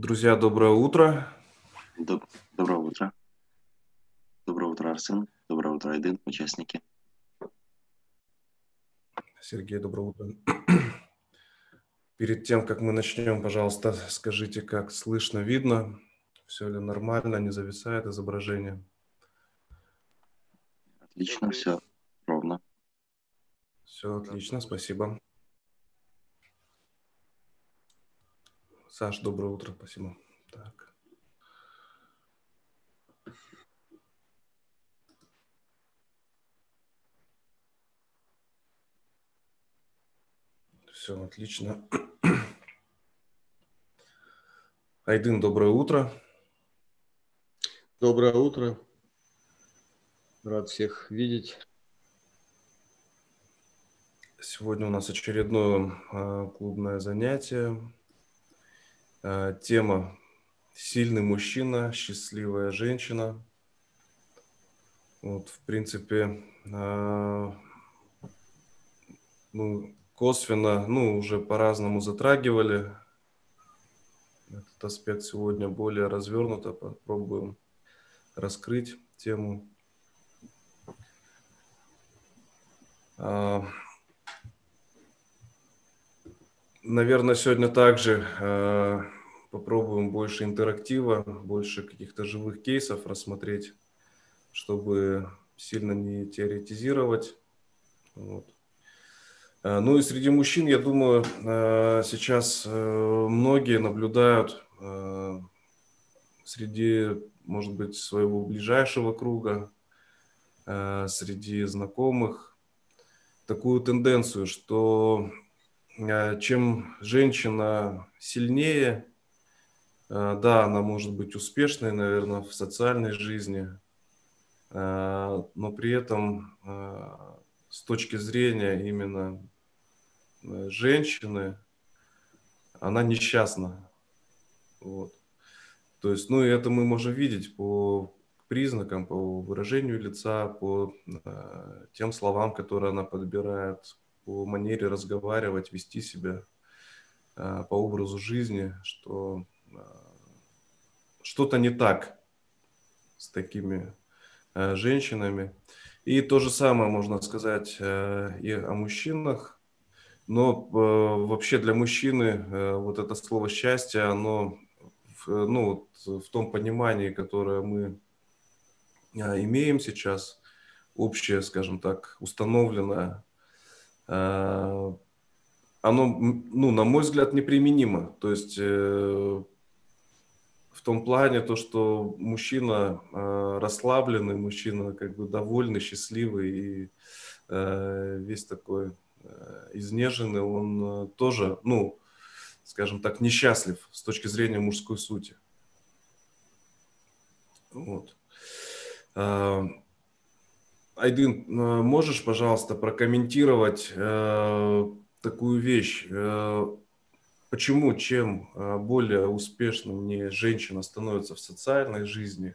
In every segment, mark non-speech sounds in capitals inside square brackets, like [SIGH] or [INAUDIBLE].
Друзья, доброе утро. Доб- Доброе утро. Доброе утро, Арсен. Доброе утро, Айдын, участники. Сергей, доброе утро. [CLEARS THROAT] Перед тем, как мы начнем, пожалуйста, скажите, как слышно, видно, все ли нормально, не зависает изображение. Отлично, все ровно. Все отлично, спасибо. Саш, доброе утро, спасибо. Так. Все отлично. Айдын, доброе утро. Доброе утро. Рад всех видеть. Сегодня у нас очередное а, клубное занятие. А, тема «Сильный мужчина, счастливая женщина». Вот, в принципе, а, мы косвенно, ну, уже по-разному затрагивали этот аспект сегодня более развернуто, попробуем раскрыть тему. Наверное, сегодня также э, попробуем больше интерактива, больше каких-то живых кейсов рассмотреть, чтобы сильно не теоретизировать. Вот. Э, ну и среди мужчин, я думаю, э, сейчас э, многие наблюдают среди, может быть, своего ближайшего круга, среди знакомых, такую тенденцию, что чем женщина сильнее, да, она может быть успешной, наверное, в социальной жизни, но при этом с точки зрения именно э, женщины, она несчастна. Вот. То есть, ну, это мы можем видеть по признакам, по выражению лица, по э, тем словам, которые она подбирает, по манере разговаривать, вести себя, э, по образу жизни, что э, что-то не так с такими э, женщинами. И то же самое можно сказать и о мужчинах. Но вообще для мужчины вот это слово счастье, оно ну, в том понимании, которое мы имеем сейчас, общее, скажем так, установленное, оно, ну, на мой взгляд, неприменимо. То есть в том плане то, что мужчина э, расслабленный, мужчина как бы довольный, счастливый и э, весь такой э, изнеженный, он э, тоже, ну, скажем так, несчастлив с точки зрения мужской сути. Вот. Э, Айдын, э, можешь, пожалуйста, прокомментировать э, такую вещь? Э, Почему чем а, более успешным не женщина становится в социальной жизни,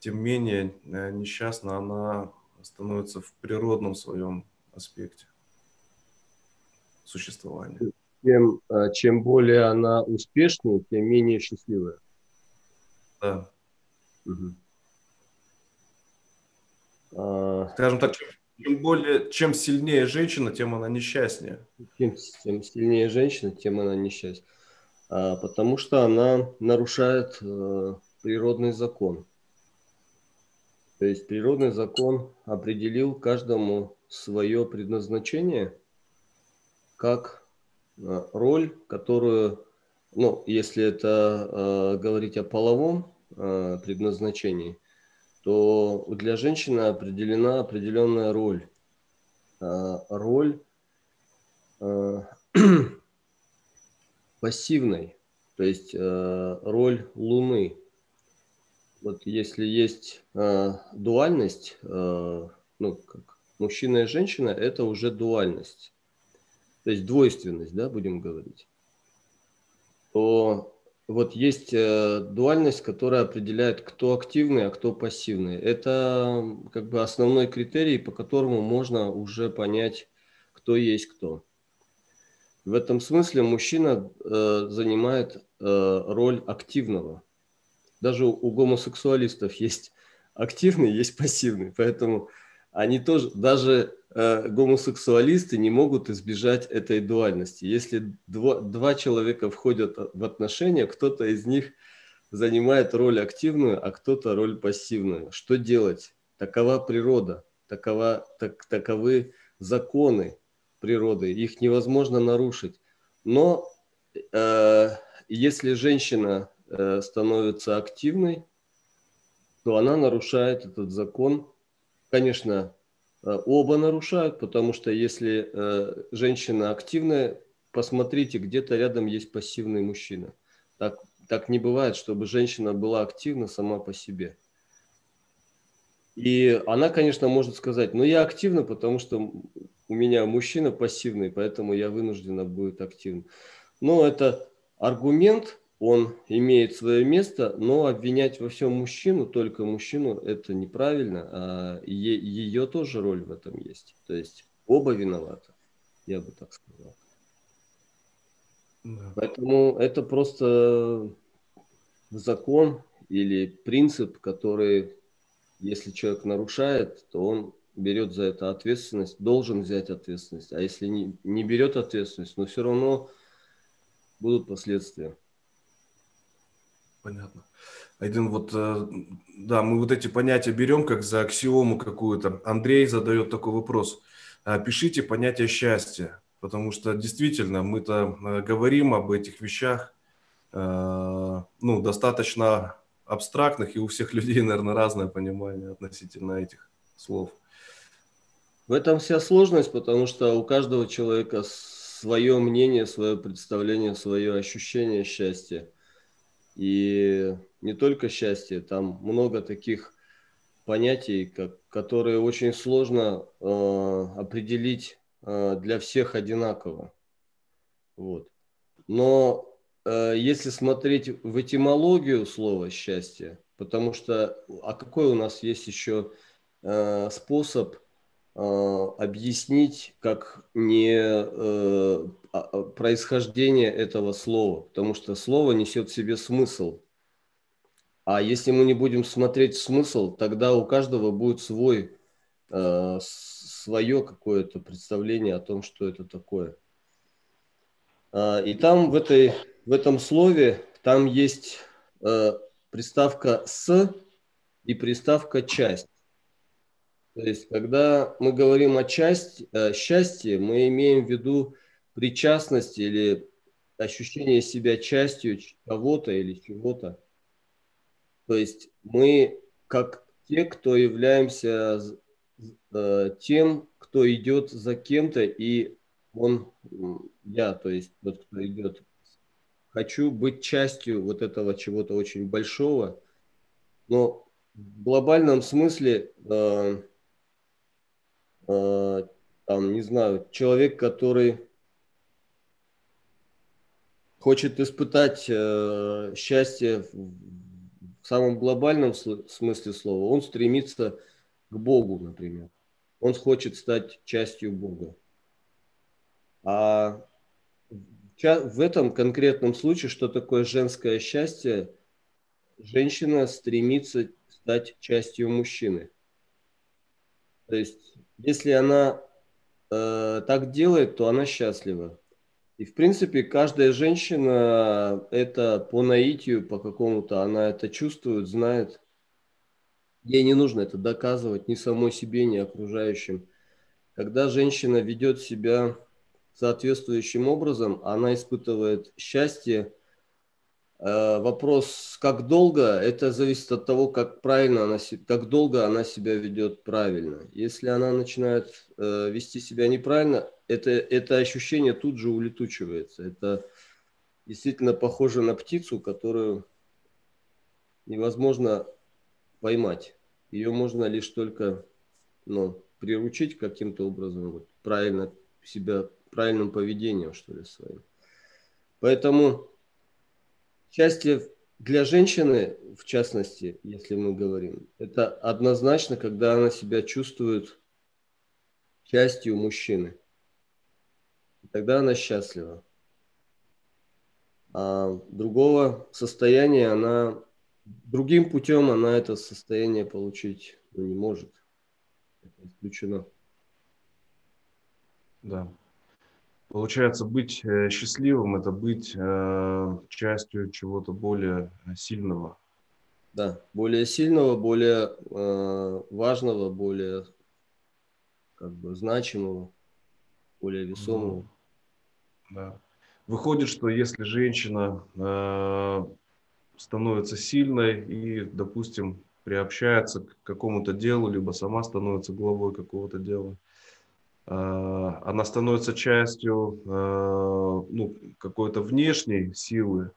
тем менее э, несчастна она становится в природном своем аспекте существования. Чем, чем более она успешнее, тем менее счастливая. Да. Угу. Скажем так, чем чем более, чем сильнее женщина, тем она несчастнее. Чем, чем сильнее женщина, тем она несчастнее. А, потому что она нарушает э, природный закон. То есть природный закон определил каждому свое предназначение как э, роль, которую, ну, если это э, говорить о половом э, предназначении – то для женщины определена определенная роль. А, роль а, [CLEARS THROAT] пассивной, то есть а, роль Луны. Вот если есть дуальность, ну, как мужчина и женщина, это уже дуальность. То есть двойственность, да, будем говорить. То вот есть э, дуальность, которая определяет, кто активный, а кто пассивный. Это как бы основной критерий, по которому можно уже понять, кто есть кто. В этом смысле мужчина э, занимает э, роль активного. Даже у, у гомосексуалистов есть активный, есть пассивный. Поэтому они тоже, даже э, гомосексуалисты не могут избежать этой дуальности. Если два, два человека входят в отношения, кто-то из них занимает роль активную, а кто-то роль пассивную. Что делать? Такова природа, такова, так, таковы законы природы, их невозможно нарушить. Но э, если женщина э, становится активной, то она нарушает этот закон. Конечно, э, оба нарушают, потому что если э, женщина активная, посмотрите, где-то рядом есть пассивный мужчина. Так, так не бывает, чтобы женщина была активна сама по себе. И она, конечно, может сказать, ну я активна, потому что у меня мужчина пассивный, поэтому я вынуждена будет активным. Но это аргумент, он имеет свое место, но обвинять во всем мужчину, только мужчину, это неправильно, а ее тоже роль в этом есть. То есть оба виноваты, я бы так сказал. Да. Поэтому это просто закон или принцип, который, если человек нарушает, то он берет за это ответственность, должен взять ответственность. А если не, не берет ответственность, но все равно будут последствия. Понятно. Один вот, э, да, мы вот эти понятия берем как за аксиому какую-то. Андрей задает такой вопрос. «А пишите понятие счастья, потому что действительно мы-то э, говорим об этих вещах, э, ну, достаточно абстрактных, и у всех [LAUGHS] людей, наверное, разное понимание относительно этих слов. В этом вся сложность, потому что у каждого человека свое мнение, свое представление, свое ощущение счастья. И не только счастье, там много таких понятий, как, которые очень сложно э, определить э, для всех одинаково. Вот. Но э, если смотреть в этимологию слова счастье, потому что, а какой у нас есть еще э, способ – Э, объяснить как не э, происхождение этого слова, потому что слово несет в себе смысл. А если мы не будем смотреть смысл, тогда у каждого будет свой, э, свое какое-то представление о том, что это такое. И там в, этой, в этом слове, там есть приставка «с» и приставка «часть». То есть, когда мы говорим о части, о счастье, мы имеем в виду причастность или ощущение себя частью кого-то или чего-то. То есть мы как те, кто являемся э, тем, кто идет за кем-то, и он, я, то есть тот, кто идет, хочу быть частью вот этого чего-то очень большого, но в глобальном смысле э, Э, там, не знаю, человек, который хочет испытать э, счастье в самом глобальном смысле слова, он стремится к Богу, например. Он хочет стать частью Бога. А в этом конкретном случае, что такое женское счастье, женщина стремится стать частью мужчины. То есть если она э, так делает, то она счастлива. И, в принципе, каждая женщина это по наитию, по какому-то, она это чувствует, знает. Ей не нужно это доказывать ни самой себе, ни окружающим. Когда женщина ведет себя соответствующим образом, она испытывает счастье, Э, вопрос, как долго, это зависит от того, как правильно она, как долго она себя ведет правильно. Если она начинает э, вести себя неправильно, это, это ощущение тут же улетучивается. Это действительно похоже на птицу, которую невозможно поймать. Ее можно лишь только ну, приручить каким-то образом, вот, правильно себя, правильным поведением, что ли, своим. Поэтому Счастье для женщины, в частности, если мы говорим, это однозначно, когда она себя чувствует частью мужчины. Тогда она счастлива. А другого состояния она, другим путем она это состояние получить ну, не может. Это исключено. Да. Получается, быть э, счастливым – это быть э, частью чего-то более сильного. Да, более сильного, более э, важного, более как бы значимого, более весомого. Да. Выходит, что если женщина э, становится сильной и, допустим, приобщается к какому-то делу, либо сама становится главой какого-то дела, э, она становится частью э, ну, какой-то внешней силы,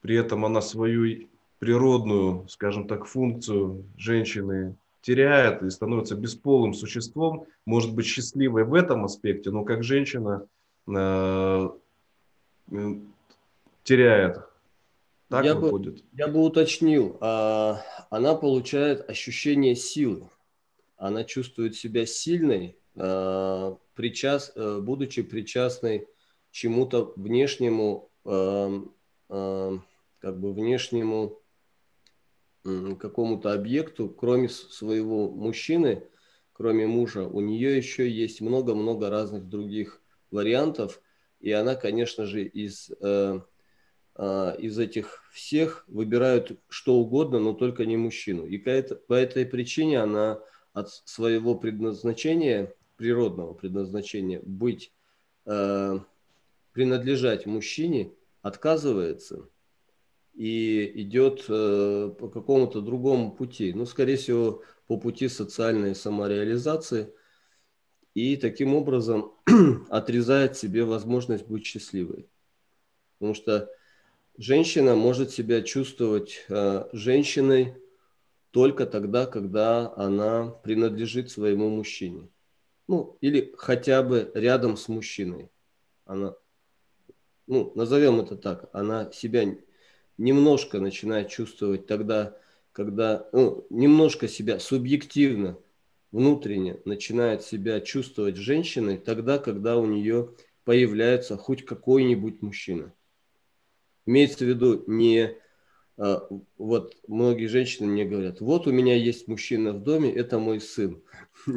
при этом она свою природную, скажем так, функцию женщины теряет и становится бесполым существом, может быть счастливой в этом аспекте, но как женщина э, теряет. Так я выходит. Бы, я бы уточнил, а, она получает ощущение силы. Она чувствует себя сильной, а, причас, а, будучи причастной чему-то внешнему, а, а, как бы внешнему какому-то объекту, кроме своего мужчины, кроме мужа, у нее еще есть много-много разных других вариантов, и она, конечно же, из, э, э, из этих всех выбирает что угодно, но только не мужчину. И по, это, по этой причине она от своего предназначения, природного предназначения, быть, э, принадлежать мужчине, отказывается – и идет э, по какому-то другому пути. Ну, скорее всего, по пути социальной самореализации. И таким образом [CLEARS THROAT] отрезает себе возможность быть счастливой. Потому что женщина может себя чувствовать э, женщиной только тогда, когда она принадлежит своему мужчине. Ну, или хотя бы рядом с мужчиной. Она, ну, назовем это так, она себя немножко начинает чувствовать тогда, когда ну, немножко себя субъективно, внутренне начинает себя чувствовать женщиной тогда, когда у нее появляется хоть какой-нибудь мужчина. Имеется в виду не а, вот многие женщины мне говорят, вот у меня есть мужчина в доме, это мой сын. [LAUGHS]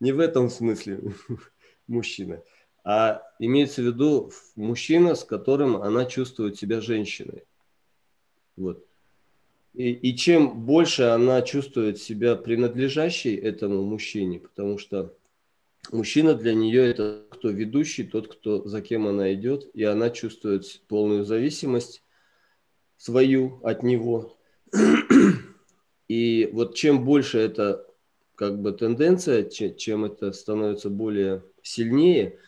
Не в этом смысле [LAUGHS] мужчина, а имеется в виду мужчина, с которым она чувствует себя женщиной. Вот. И, и чем больше она чувствует себя принадлежащей этому мужчине, потому что мужчина для нее это кто ведущий, тот, кто за кем она идет, и она чувствует полную зависимость свою от него. И вот чем больше это как бы тенденция, чем это становится более сильнее,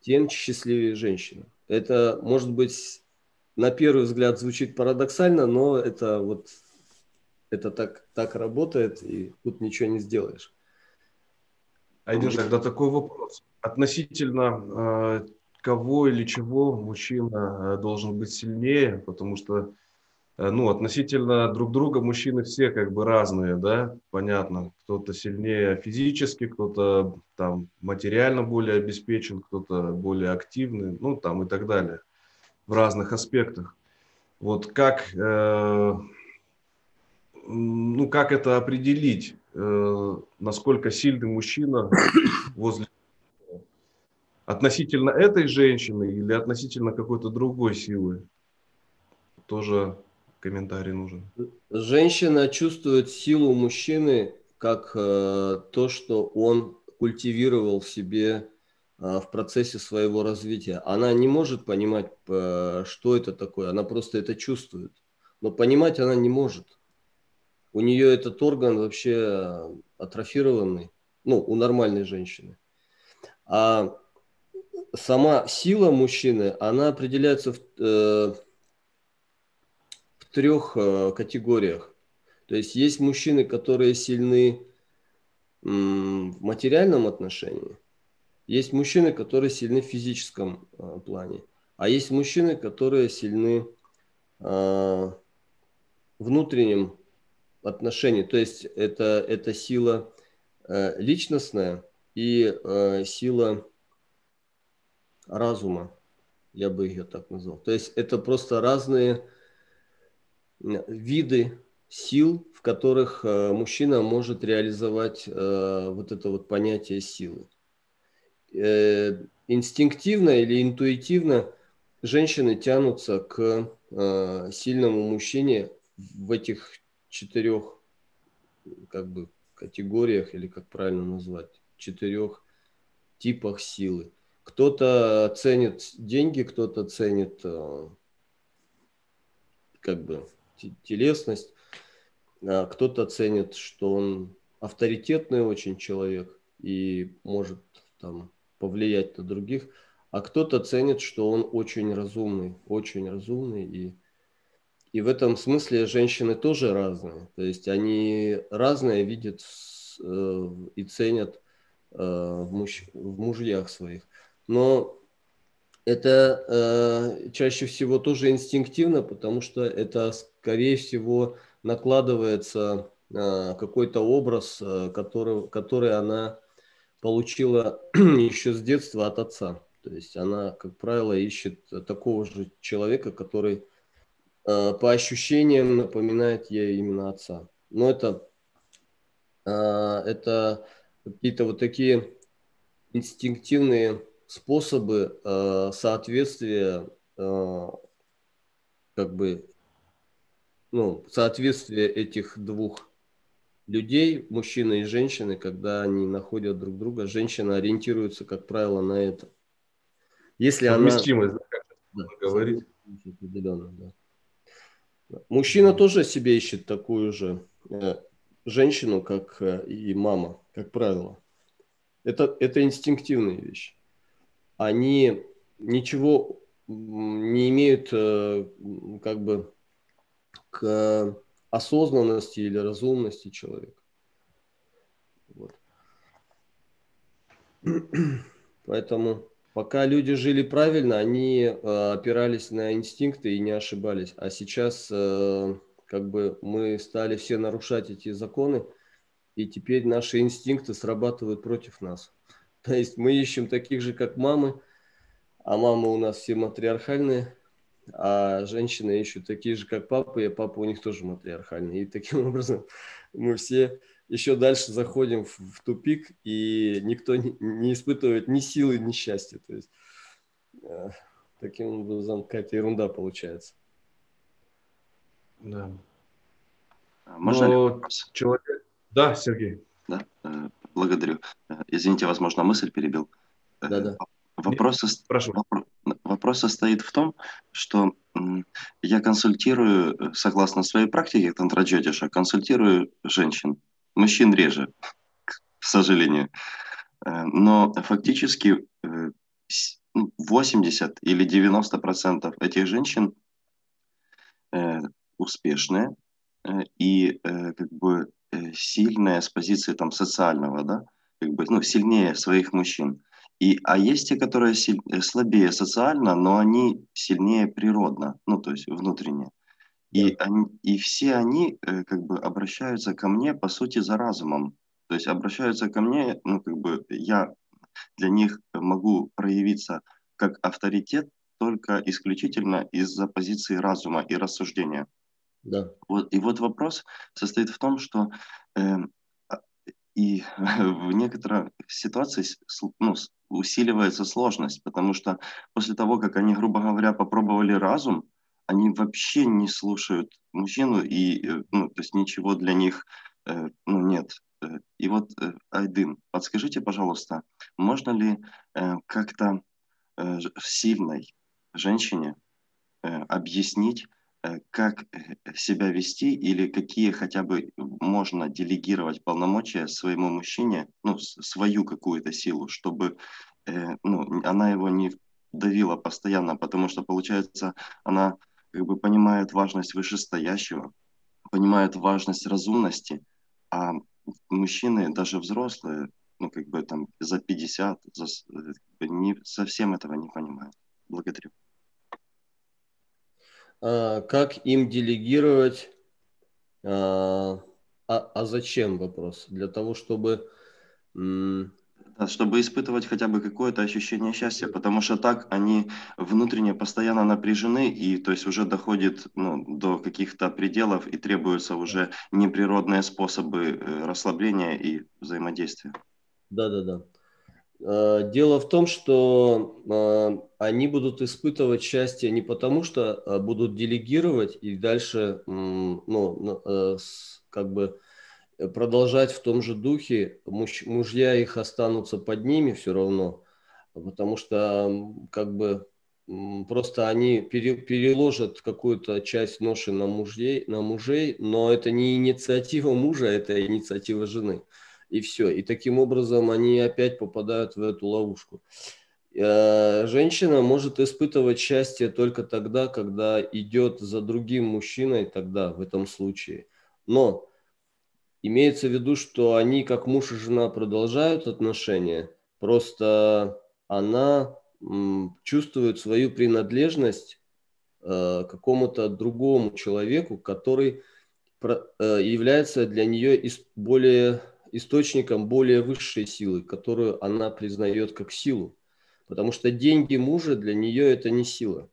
тем счастливее женщина. Это может быть на первый взгляд звучит парадоксально, но это вот это так, так работает, и тут ничего не сделаешь. Айдин, тогда такой вопрос. Относительно э, кого или чего мужчина э, должен быть сильнее, потому что э, ну, относительно друг друга мужчины все как бы разные, да, понятно. Кто-то сильнее физически, кто-то там материально более обеспечен, кто-то более активный, ну, там и так далее в разных аспектах. Вот как, э, ну, как это определить, э, насколько сильный мужчина возле относительно этой женщины или относительно какой-то другой силы? Тоже комментарий нужен. Женщина чувствует силу мужчины как э, то, что он культивировал в себе в процессе своего развития. Она не может понимать, что это такое, она просто это чувствует. Но понимать она не может. У нее этот орган вообще атрофированный, ну, у нормальной женщины. А сама сила мужчины, она определяется в, э, в трех э, категориях. То есть есть мужчины, которые сильны в материальном отношении, есть мужчины, которые сильны в физическом э, плане, а есть мужчины, которые сильны э, внутреннем отношении. То есть это, это сила э, личностная и э, сила разума, я бы ее так назвал. То есть это просто разные виды сил, в которых э, мужчина может реализовать э, вот это вот понятие силы. Э, инстинктивно или интуитивно женщины тянутся к сильному мужчине в этих четырех как бы категориях или как правильно назвать четырех типах силы. Кто-то ценит деньги, кто-то ценит как бы телесность, а кто-то ценит, что он авторитетный очень человек и может там повлиять на других, а кто-то ценит, что он очень разумный, очень разумный и и в этом смысле женщины тоже разные. То есть они разное видят э, и ценят э, в, муж, в мужьях своих. Но это э, чаще всего тоже инстинктивно, потому что это, скорее всего, накладывается какой-то образ, который, который она получила [CLEARS THROAT] еще с детства от отца. То есть она, как правило, ищет такого же человека, который э, по ощущениям напоминает ей именно отца. Но это, э, это какие-то вот такие инстинктивные способы э, соответствия, э, как бы, ну, соответствия этих двух людей, мужчины и женщины, когда они находят друг друга, женщина ориентируется, как правило, на это. Если Совместимость, она... да, говорить. Определенно, да. Мужчина тоже себе ищет такую же э, женщину, как э, и мама, как правило. Это, это инстинктивная вещь они ничего не имеют э, как бы к осознанности или разумности человека. Вот. Поэтому пока люди жили правильно, они э, опирались на инстинкты и не ошибались. А сейчас э, как бы мы стали все нарушать эти законы, и теперь наши инстинкты срабатывают против нас. [LAUGHS] То есть мы ищем таких же, как мамы, а мамы у нас все матриархальные, а женщины ищут такие же, как папы, и папа у них тоже матриархальный. И таким [LAUGHS] образом мы все еще дальше заходим в, в тупик, и никто не, не испытывает ни силы, ни счастья. То есть э, таким образом какая-то ерунда получается. Да. А можно Но ли вопрос? Человек... Да, Сергей. Да, э, благодарю. Э, извините, возможно, мысль перебил. Да, да. Вопрос, Прошу. вопрос состоит в том, что я консультирую, э, согласно своей практике тантра-джотиша, консультирую женщин, мужчин реже, к сожалению. Э, но фактически 80 ну, или 90 процентов этих женщин э, успешные и как бы сильные с позиции там социального, да, как бы, ну, сильнее своих мужчин. И, а есть те, которые силь, э, слабее социально, но они сильнее природно, ну, то есть внутренне. И, они, и все они э, как бы обращаются ко мне, по сути, за разумом. То есть обращаются ко мне, ну, как бы я для них могу проявиться как авторитет только исключительно из-за позиции разума и рассуждения. Да. Вот, и вот вопрос состоит в том, что э, и [LAUGHS] в некоторых ситуациях ну, усиливается сложность, потому что после того, как они, грубо говоря, попробовали разум, они вообще не слушают мужчину, и э, ну, то есть ничего для них э, ну, нет. Э, и вот, Айдын, подскажите, пожалуйста, можно ли как-то сильной женщине объяснить, как э, себя вести или какие хотя бы можно делегировать полномочия своему мужчине, ну, свою какую-то силу, чтобы э, ну, она его не давила постоянно, потому что, получается, она как бы понимает важность вышестоящего, понимает важность разумности, а мужчины, даже взрослые, ну, как бы там за 50, за, не, совсем этого не понимают. Благодарю. А, как им делегировать, а, а, а зачем вопрос? Для того, чтобы чтобы испытывать хотя бы какое-то ощущение счастья, потому что так они внутренне постоянно напряжены, и то есть уже доходит ну, до каких-то пределов, и требуются уже неприродные способы э, расслабления и взаимодействия. Да, да, да. Э, дело в том, что э, они будут испытывать счастье не потому, что будут делегировать и дальше, ну, как бы Э, продолжать в том же духе, муж, мужья их останутся под ними все равно, потому что как бы просто они пере, переложат какую-то часть ноши на мужей, на мужей, но это не инициатива мужа, это инициатива жены. И все. И таким образом они опять попадают в эту ловушку. Э, женщина может испытывать счастье только тогда, когда идет за другим мужчиной, тогда в этом случае. Но Имеется в виду, что они, как муж и жена, продолжают отношения, просто она чувствует свою принадлежность э, какому-то другому человеку, который э, является для нее более, источником более высшей силы, которую она признает как силу. Потому что деньги мужа для нее это не сила.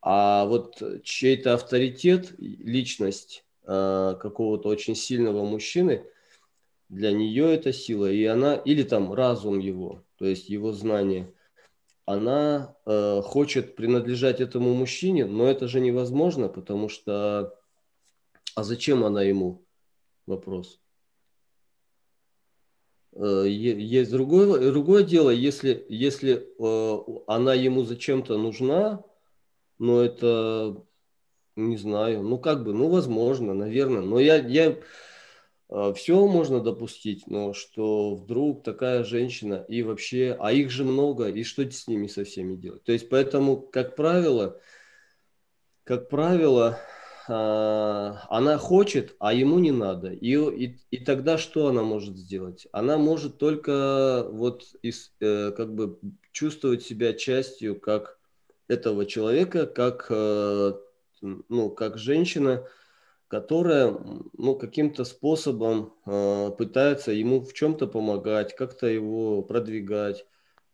А вот чей-то авторитет, личность, Э, какого-то очень сильного мужчины, для нее это сила, и она, или там разум его, то есть его знание, она э, хочет принадлежать этому мужчине, но это же невозможно, потому что, а зачем она ему? Вопрос. Э, есть другое, другое дело, если, если э, она ему зачем-то нужна, но это не знаю. Ну, как бы, ну, возможно, наверное. Но я, я э, все можно допустить, но что вдруг такая женщина и вообще, а их же много, и что с ними со всеми делать? То есть, поэтому, как правило, как правило, она хочет, а ему не надо. И, и, и тогда что она может сделать? Она может только вот из, э, как бы чувствовать себя частью как этого человека, как э, ну, как женщина, которая ну, каким-то способом э, пытается ему в чем-то помогать, как-то его продвигать.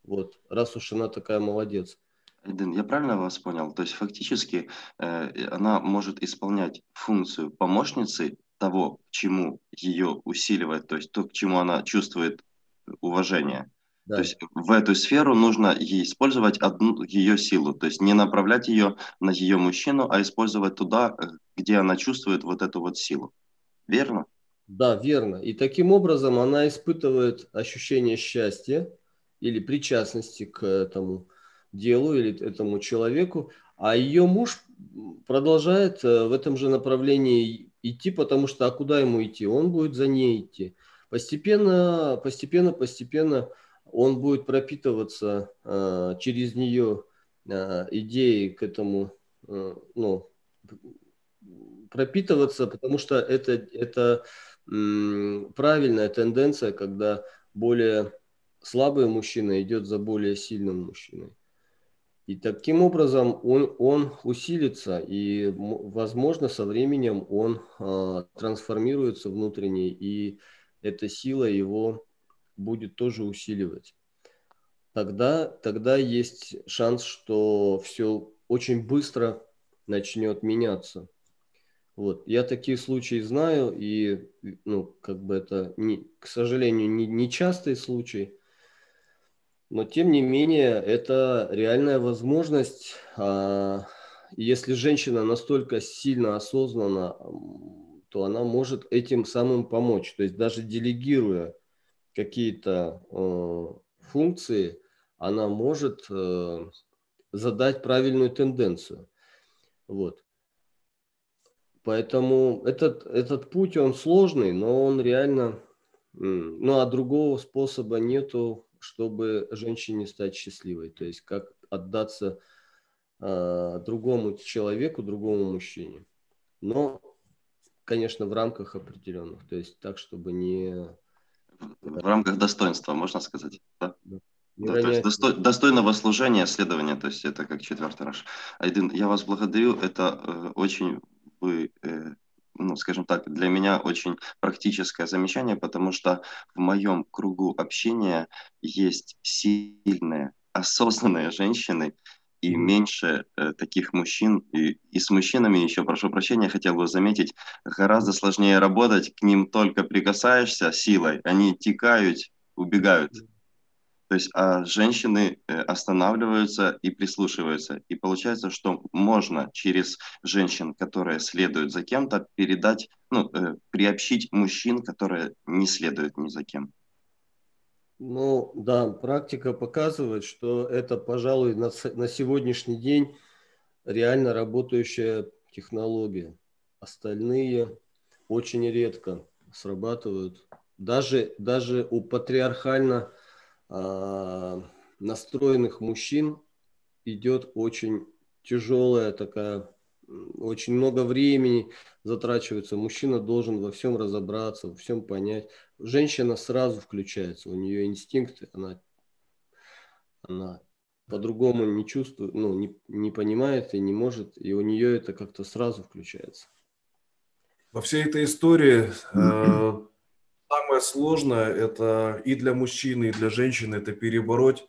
Вот, раз уж она такая молодец. Эден, я правильно вас понял? То есть фактически э, она может исполнять функцию помощницы того, к чему ее усиливает, то есть то, к чему она чувствует уважение. Да. То есть в эту сферу нужно использовать одну ее силу, то есть не направлять ее на ее мужчину, а использовать туда, э, где она чувствует вот эту вот силу. Верно? Да, верно. И таким образом она испытывает ощущение счастья или причастности к этому делу или этому человеку, а ее муж продолжает э, в этом же направлении идти, потому что а куда ему идти? Он будет за ней идти. Постепенно, постепенно, постепенно он будет пропитываться э, через нее э, идеей к этому, э, ну, пропитываться, потому что это, это м, правильная тенденция, когда более слабый мужчина идет за более сильным мужчиной. И таким образом он, он усилится, и, возможно, со временем он э, трансформируется внутренне, и эта сила его будет тоже усиливать. Тогда, тогда есть шанс, что все очень быстро начнет меняться. Вот. Я такие случаи знаю, и, ну, как бы это, не, к сожалению, не, не частый случай, но тем не менее, это реальная возможность. А, если женщина настолько сильно осознана, то она может этим самым помочь. То есть даже делегируя какие-то э, функции, она может э, задать правильную тенденцию. Вот. Поэтому этот, этот путь, он сложный, но он реально... Ну, а другого способа нету, чтобы женщине стать счастливой. То есть как отдаться э, другому человеку, другому мужчине. Но, конечно, в рамках определенных. То есть так, чтобы не в рамках достоинства, можно сказать. Да? Да. Да, то есть достой, достойного служения, следования, то есть это как четвертый раз. Айдин, я вас благодарю, это э, очень вы э, ну, скажем так, для меня очень практическое замечание, потому что в моем кругу общения есть сильные, осознанные женщины, и меньше э, таких мужчин. И, и с мужчинами еще, прошу прощения, хотел бы заметить, гораздо сложнее работать, к ним только прикасаешься силой, они текают, убегают. То есть а женщины э, останавливаются и прислушиваются. И получается, что можно через женщин, которые следуют за кем-то, передать, ну, э, приобщить мужчин, которые не следуют ни за кем. Ну да, практика показывает, что это, пожалуй, на, на сегодняшний день реально работающая технология. Остальные очень редко срабатывают. Даже, даже у патриархально настроенных мужчин идет очень тяжелая такая, очень много времени затрачивается. Мужчина должен во всем разобраться, во всем понять. Женщина сразу включается, у нее инстинкты, она, она по-другому не чувствует, ну, не, не понимает и не может, и у нее это как-то сразу включается. Во всей этой истории э, [CLEARS THROAT] Самое сложное это и для мужчины, и для женщины это перебороть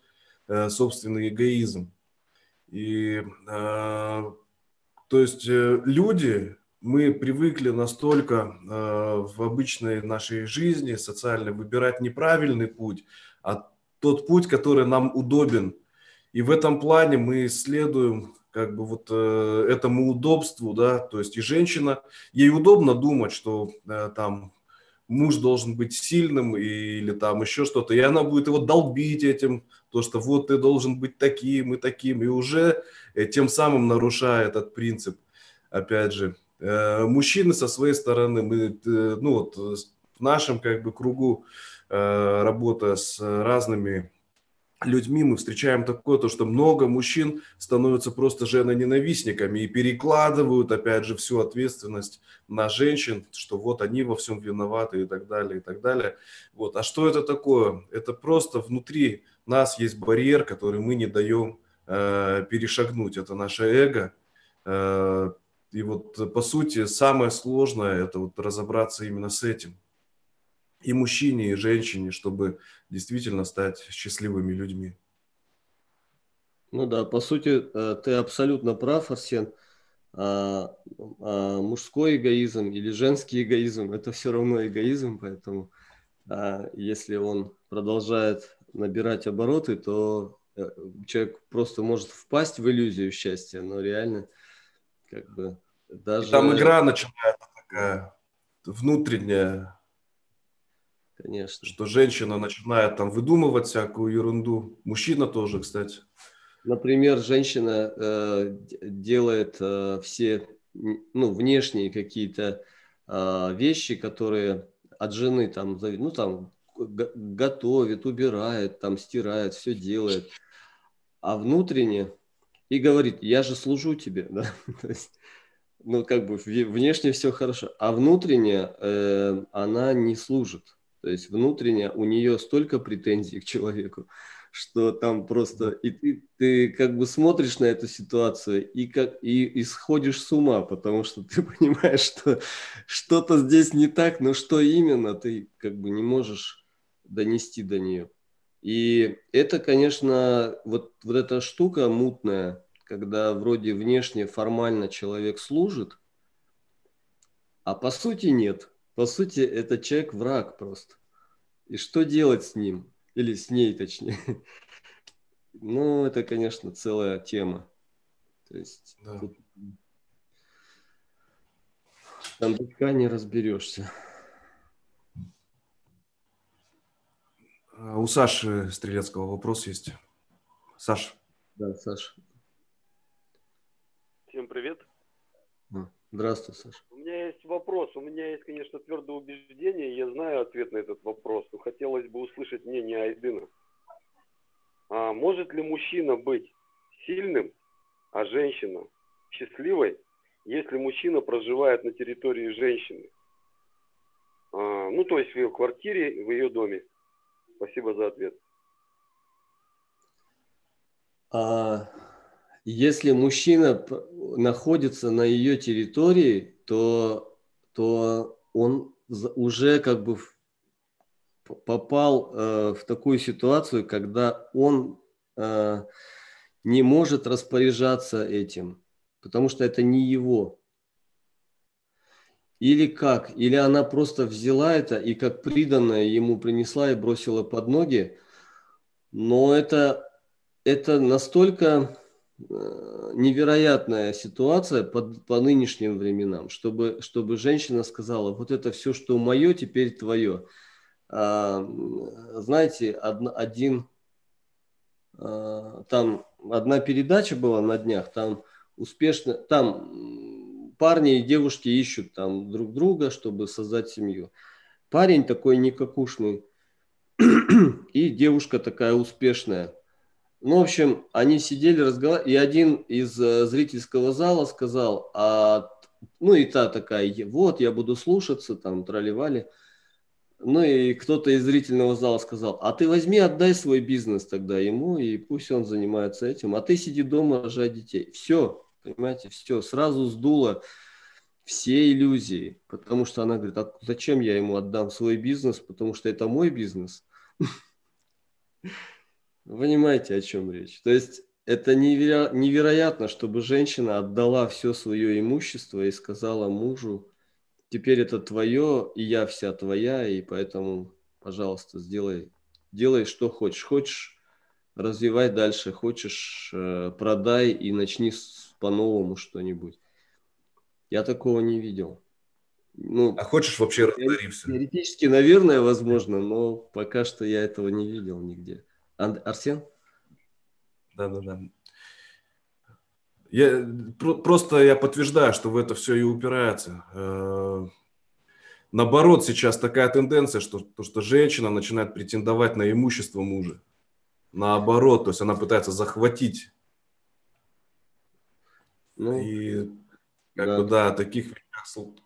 э, собственный эгоизм. И э, то есть э, люди, мы привыкли настолько э, в обычной нашей жизни социальной выбирать неправильный путь, а тот путь, который нам удобен. И в этом плане мы следуем как бы вот э, этому удобству, да, то есть и женщина, ей удобно думать, что э, там муж должен быть сильным или там еще что-то, и она будет его долбить этим, то, что вот ты должен быть таким и таким, и уже э, тем самым нарушая этот принцип, опять же. Э, мужчины со своей стороны, мы, э, ну вот в нашем как бы кругу работа с разными людьми мы встречаем такое, то, что много мужчин становятся просто женоненавистниками и перекладывают, опять же, всю ответственность на женщин, что вот они во всем виноваты и так далее, и так далее. Вот. А что это такое? Это просто внутри нас есть барьер, который мы не даем э, перешагнуть. Это наше эго. Э, и вот, по сути, самое сложное – это вот разобраться именно с этим – и мужчине, и женщине, чтобы действительно стать счастливыми людьми. Ну да, по сути, э, ты абсолютно прав, Арсен. А, а мужской эгоизм или женский эгоизм – это все равно эгоизм, поэтому а, если он продолжает набирать обороты, то э, человек просто может впасть в иллюзию счастья, но реально как бы даже... И там игра начинается такая внутренняя, Конечно. Что женщина начинает там выдумывать всякую ерунду. Мужчина тоже, кстати. Например, женщина э, делает э, все ну, внешние какие-то э, вещи, которые от жены там, ну, там готовит, убирает, там стирает, все делает. А внутренне и говорит, я же служу тебе, [LAUGHS] да. То есть, ну, как бы внешне все хорошо, а внутренне э, она не служит. То есть внутренне у нее столько претензий к человеку, что там просто и ты, ты как бы смотришь на эту ситуацию и как и исходишь с ума, потому что ты [LAUGHS] понимаешь, что что-то здесь не так, но что именно ты как бы не можешь донести до нее. И это, конечно, вот, вот эта штука мутная, когда вроде внешне формально человек служит, а по сути нет. По сути, этот человек враг просто. И что делать с ним? Или с ней, точнее. [LAUGHS] Ну, это, конечно, целая тема. То есть да. тут там бычка не разберешься. А у Саши Стрелецкого вопрос есть. Саш. Да, Саш. Всем привет. Здравствуй, Саша. У меня есть вопрос. У меня есть, конечно, твердое убеждение. Я знаю ответ на этот вопрос, но хотелось бы услышать мнение Айдына. А может ли мужчина быть сильным, а женщина счастливой, если мужчина проживает на территории женщины? А, ну, то есть в ее квартире, в ее доме. Спасибо за ответ. А, если мужчина находится на ее территории, то то он уже как бы попал э, в такую ситуацию, когда он э, не может распоряжаться этим, потому что это не его. Или как? Или она просто взяла это и как приданное ему принесла и бросила под ноги. Но это, это настолько невероятная ситуация по, по нынешним временам, чтобы, чтобы женщина сказала, вот это все, что мое, теперь твое. А, знаете, од, один, а, там одна передача была на днях, там успешно, там парни и девушки ищут там друг друга, чтобы создать семью. Парень такой никакушный [CLEARS THROAT] и девушка такая успешная. Ну, в общем, они сидели, разговаривали, и один из э, зрительского зала сказал, а, ну и та такая, вот, я буду слушаться, там, тролливали. Ну и кто-то из зрительного зала сказал, а ты возьми, отдай свой бизнес тогда ему, и пусть он занимается этим, а ты сиди дома, рожай детей. Все, понимаете, все, сразу сдуло все иллюзии, потому что она говорит, а зачем я ему отдам свой бизнес, потому что это мой бизнес. [LAUGHS] Понимаете, о чем речь? То есть это неверо... невероятно, чтобы женщина отдала все свое имущество и сказала мужу, теперь это твое, и я вся твоя, и поэтому, пожалуйста, сделай, делай, что хочешь. Хочешь, развивай дальше, хочешь, э, продай и начни по-новому что-нибудь. Я такого не видел. Ну, а хочешь вообще разори все? Теоретически, наверное, возможно, но пока что я этого не видел нигде. Арсен? Да-да-да. Я, просто я подтверждаю, что в это все и упирается. Э, наоборот, сейчас такая тенденция, что, то, что женщина начинает претендовать на имущество мужа. Наоборот, то есть она пытается захватить. Ну, и как да. бы, да, таких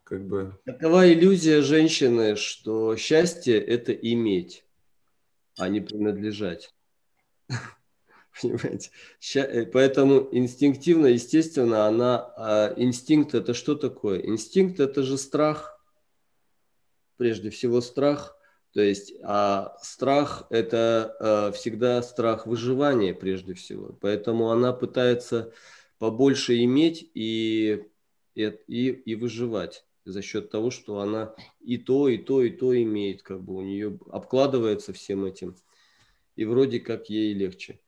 как бы... Такова иллюзия женщины, что счастье – это иметь, а не принадлежать. [LAUGHS] Понимаете? Э, поэтому инстинктивно, естественно, она... А инстинкт – это что такое? Инстинкт – это же страх. Прежде всего страх. То есть, а страх – это э, всегда страх выживания прежде всего. Поэтому она пытается побольше иметь и, и, и, выживать за счет того, что она и то, и то, и то имеет, как бы у нее обкладывается всем этим, и вроде как ей легче.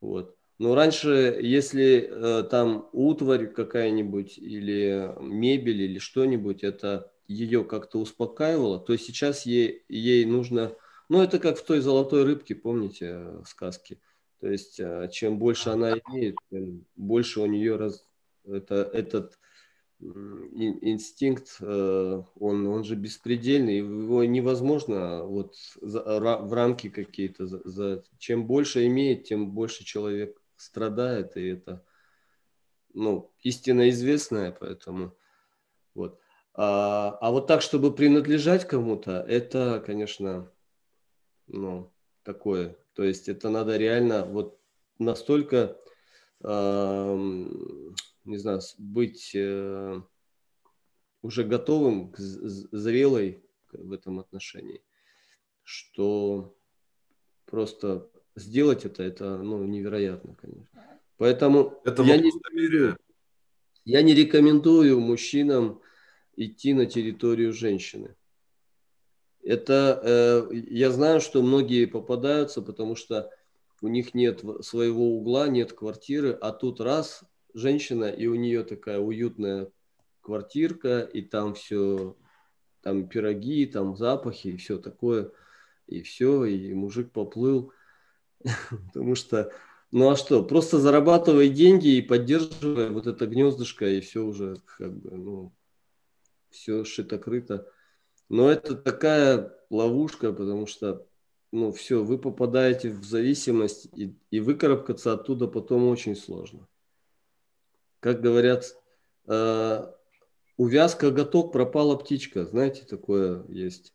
Вот. Но раньше, если э, там утварь какая-нибудь или мебель или что-нибудь, это ее как-то успокаивало, то сейчас ей, ей нужно, ну это как в той золотой рыбке, помните, э, сказки. То есть э, чем больше она имеет, тем больше у нее раз, это, этот инстинкт, э, он, он же беспредельный, его невозможно вот в рамки какие-то. За, чем больше имеет, тем больше человек страдает, и это ну, истина известная, поэтому вот. А, а вот так, чтобы принадлежать кому-то, это, конечно, ну, такое. То есть это надо реально вот настолько не знаю, быть э, уже готовым, к зрелой в этом отношении, что просто сделать это, это ну, невероятно, конечно. Поэтому это я, не рекомендую, я не рекомендую мужчинам идти на территорию женщины. Это э, я знаю, что многие попадаются, потому что у них нет своего угла, нет квартиры, а тут раз женщина, и у нее такая уютная квартирка, и там все, там пироги, там запахи, и все такое, и все, и мужик поплыл, [LAUGHS] потому что, ну а что, просто зарабатывай деньги и поддерживай вот это гнездышко, и все уже как бы, ну, все шито-крыто. Но это такая ловушка, потому что, ну, все, вы попадаете в зависимость, и, и выкарабкаться оттуда потом очень сложно как говорят, э, увяз коготок, пропала птичка. Знаете, такое есть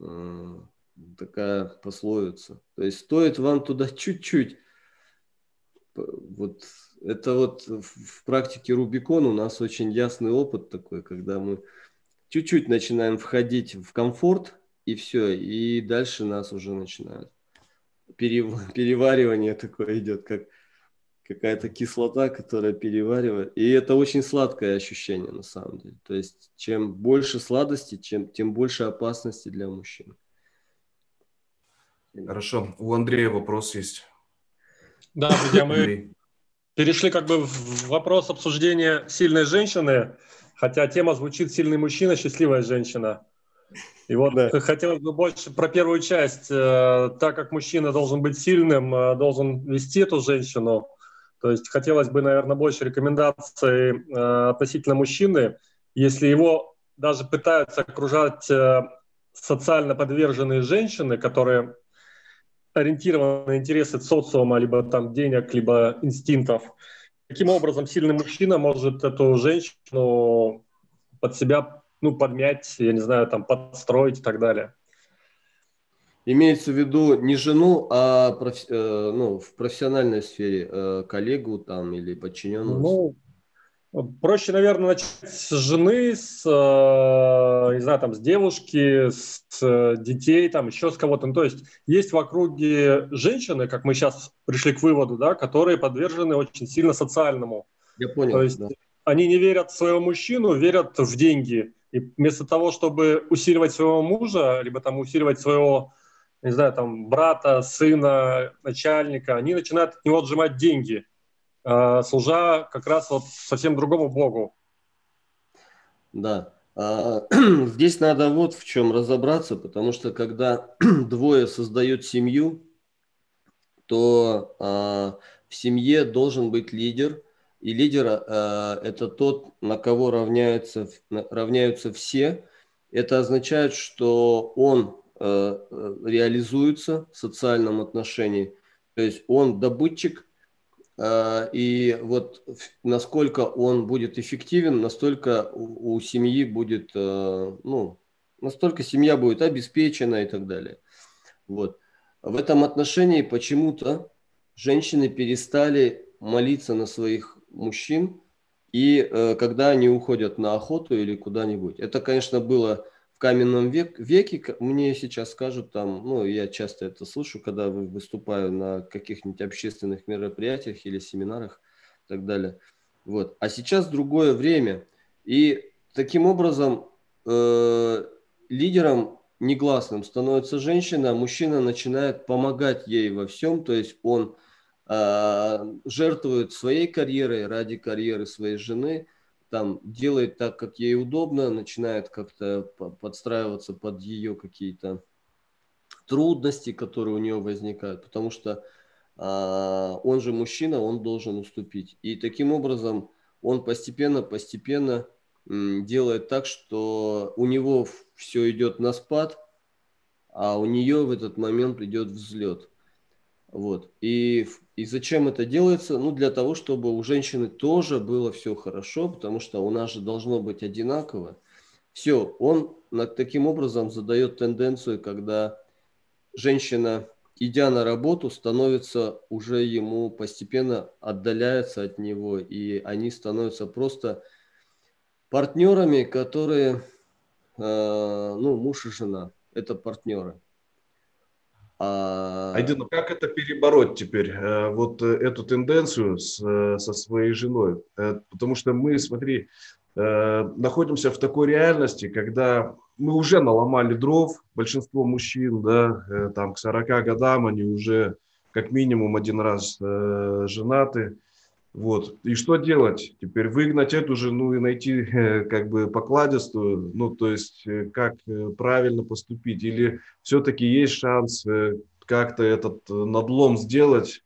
э, такая пословица. То есть стоит вам туда [LAUGHS] чуть-чуть, вот это вот в практике Рубикон у нас очень ясный опыт такой, когда мы чуть-чуть начинаем входить в комфорт, и все, и дальше нас уже начинают. [LAUGHS] Переваривание такое идет, как какая-то кислота, которая переваривает. И это очень сладкое ощущение на самом деле. То есть чем больше сладости, чем, тем больше опасности для мужчин. Хорошо. У Андрея вопрос есть. Да, друзья, мы перешли как бы в вопрос обсуждения сильной женщины, хотя тема звучит «сильный мужчина, счастливая женщина». И вот да. хотелось бы больше про первую часть. Э, так как мужчина должен быть сильным, э, должен вести эту женщину, то есть хотелось бы, наверное, больше рекомендаций э, относительно мужчины, если его даже пытаются окружать социально подверженные женщины, которые ориентированы на интересы социума, либо там денег, либо инстинктов. Таким образом, сильный мужчина может эту женщину под себя ну, подмять, я не знаю, там, подстроить и так далее. Имеется в виду не жену, а проф, э, ну, в профессиональной сфере э, коллегу там или подчиненного? Ну, Проще, наверное, начать с жены, с, э, не знаю, там, с девушки, с детей, там, еще с кого-то. Ну, то есть есть в округе женщины, как мы сейчас пришли к выводу, да, которые подвержены очень сильно социальному. Я понял, То есть да. они не верят в своего мужчину, верят в деньги. И вместо того, чтобы усиливать своего мужа, либо там усиливать своего, не знаю, там, брата, сына, начальника, они начинают от него отжимать деньги – Э, служа как раз вот совсем другому Богу. Да. А, [CLEARS THROAT] здесь надо вот в чем разобраться, потому что когда [CLEARS THROAT] двое создают семью, то а, в семье должен быть лидер, и лидер а, это тот, на кого равняются, равняются все. Это означает, что он реализуется в социальном отношении, то есть он добытчик, Э, и вот насколько он будет эффективен, настолько у, семьи будет, э, ну, настолько семья будет обеспечена и так далее. Вот. В этом отношении почему-то женщины перестали молиться на своих мужчин, и э, когда они уходят на охоту или куда-нибудь. Это, конечно, было каменном век, веке мне сейчас скажут там, ну, я часто это слышу, когда выступаю на каких-нибудь общественных мероприятиях или семинарах и так далее. Вот. А сейчас другое время. И таким образом э, лидером негласным становится женщина, а мужчина начинает помогать ей во всем, то есть он э, жертвует своей карьерой ради карьеры своей жены – там делает так, как ей удобно, начинает как-то подстраиваться под ее какие-то трудности, которые у нее возникают, потому что а, он же мужчина, он должен уступить. И таким образом он постепенно-постепенно делает так, что у него все идет на спад, а у нее в этот момент идет взлет. Вот. И, и зачем это делается? Ну, для того, чтобы у женщины тоже было все хорошо, потому что у нас же должно быть одинаково. Все, он таким образом задает тенденцию, когда женщина, идя на работу, становится уже ему постепенно отдаляется от него, и они становятся просто партнерами, которые, э, ну, муж и жена, это партнеры. А... Айдин, ну как это перебороть теперь, э, вот э, эту тенденцию с, э, со своей женой? Потому что мы, смотри, находимся в такой реальности, когда мы уже наломали дров, большинство мужчин, да, там к 40 годам они уже как минимум один раз женаты, вот. И что делать? Теперь выгнать эту жену и найти как бы покладистую, ну, то есть э, как э, правильно поступить? Или все-таки есть шанс э, как-то этот надлом сделать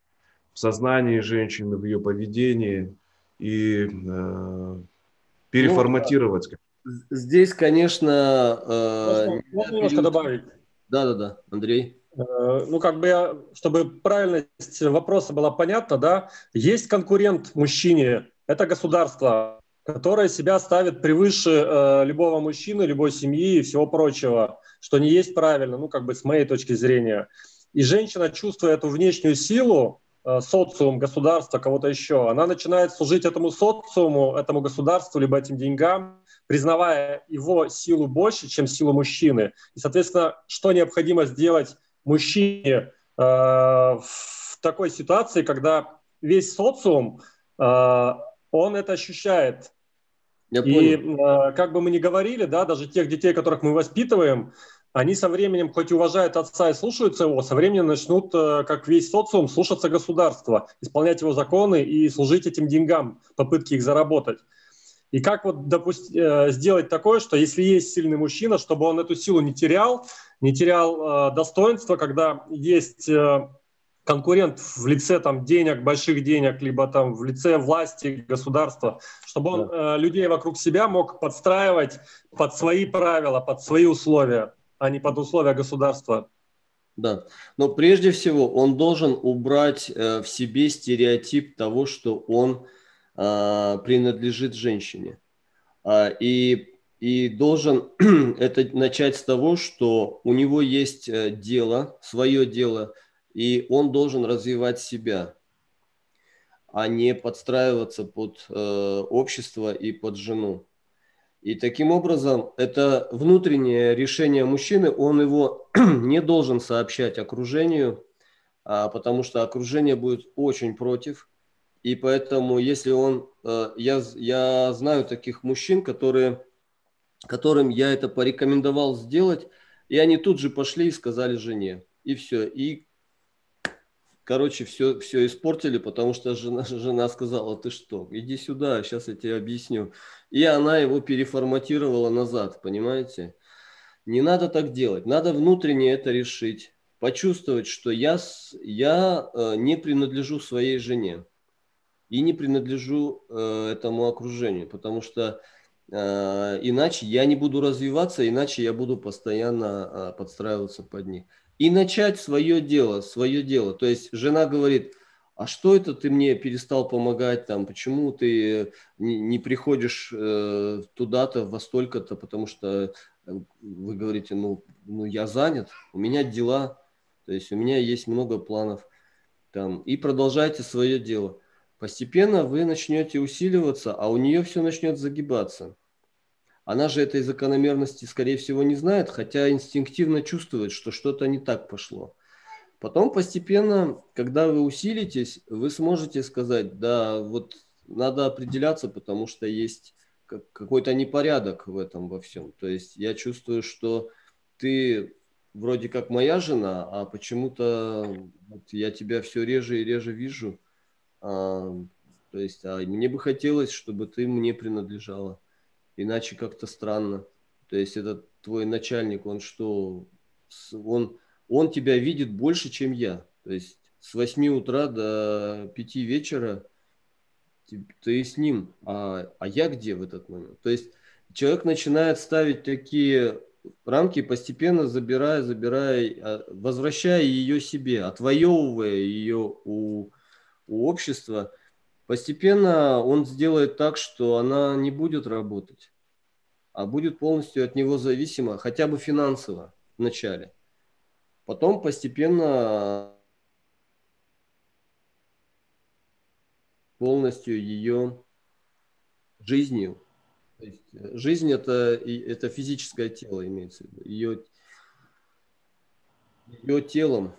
в сознании женщины, в ее поведении и э, переформатировать? Ну, здесь, конечно... Э, можно немножко добавить? Да-да-да, Андрей. Э, ну, как бы, я, чтобы правильность вопроса была понятна, да, есть конкурент мужчине, это государство, которое себя ставит превыше э, любого мужчины, любой семьи и всего прочего, что не есть правильно, ну, как бы с моей точки зрения. И женщина, чувствуя эту внешнюю силу, э, социум, государство, кого-то еще, она начинает служить этому социуму, этому государству, либо этим деньгам, признавая его силу больше, чем силу мужчины. И, соответственно, что необходимо сделать мужчине э, в такой ситуации, когда весь социум, э, он это ощущает. Я и э, как бы мы ни говорили, да, даже тех детей, которых мы воспитываем, они со временем, хоть и уважают отца и слушаются его, со временем начнут, как весь социум, слушаться государства, исполнять его законы и служить этим деньгам, попытки их заработать. И как вот допустим, э, сделать такое, что если есть сильный мужчина, чтобы он эту силу не терял, не терял э, достоинства, когда есть конкурент в лице там денег, больших денег, либо там в лице власти, государства, чтобы он да. людей вокруг себя мог подстраивать под свои правила, под свои условия а не под условия государства. Да, но прежде всего он должен убрать э, в себе стереотип того, что он э, принадлежит женщине. А, и, и должен [CLEARS THROAT] это начать с того, что у него есть э, дело, свое дело, и он должен развивать себя, а не подстраиваться под э, общество и под жену. И таким образом, это внутреннее решение мужчины, он его [CLEARS THROAT] не должен сообщать окружению, а, потому что окружение будет очень против. И поэтому, если он, э, я, я знаю таких мужчин, которые, которым я это порекомендовал сделать, и они тут же пошли и сказали жене. И все. И короче, все, все испортили, потому что жена, жена сказала, ты что, иди сюда, сейчас я тебе объясню. И она его переформатировала назад, понимаете? Не надо так делать, надо внутренне это решить, почувствовать, что я, я э, не принадлежу своей жене и не принадлежу э, этому окружению, потому что иначе я не буду развиваться, иначе я буду постоянно э, подстраиваться под них и начать свое дело, свое дело. То есть жена говорит, а что это ты мне перестал помогать там, почему ты не, не приходишь э, туда-то во столько-то, потому что э, вы говорите, ну, ну я занят, у меня дела, то есть у меня есть много планов там, и продолжайте свое дело. Постепенно вы начнете усиливаться, а у нее все начнет загибаться. Она же этой закономерности, скорее всего, не знает, хотя инстинктивно чувствует, что что-то не так пошло. Потом постепенно, когда вы усилитесь, вы сможете сказать, да, вот надо определяться, потому что есть какой-то непорядок в этом во всем. То есть я чувствую, что ты вроде как моя жена, а почему-то вот я тебя все реже и реже вижу. То есть а мне бы хотелось, чтобы ты мне принадлежала иначе как-то странно. То есть этот твой начальник, он что, он, он тебя видит больше, чем я. То есть с 8 утра до 5 вечера ты, ты с ним, а, а я где в этот момент? То есть человек начинает ставить такие рамки, постепенно забирая, забирая, а, возвращая ее себе, отвоевывая ее у, у общества – Постепенно он сделает так, что она не будет работать, а будет полностью от него зависима, хотя бы финансово вначале. Потом постепенно полностью ее жизнью. То есть э, жизнь это, это физическое тело имеется в виду. Ее, ее телом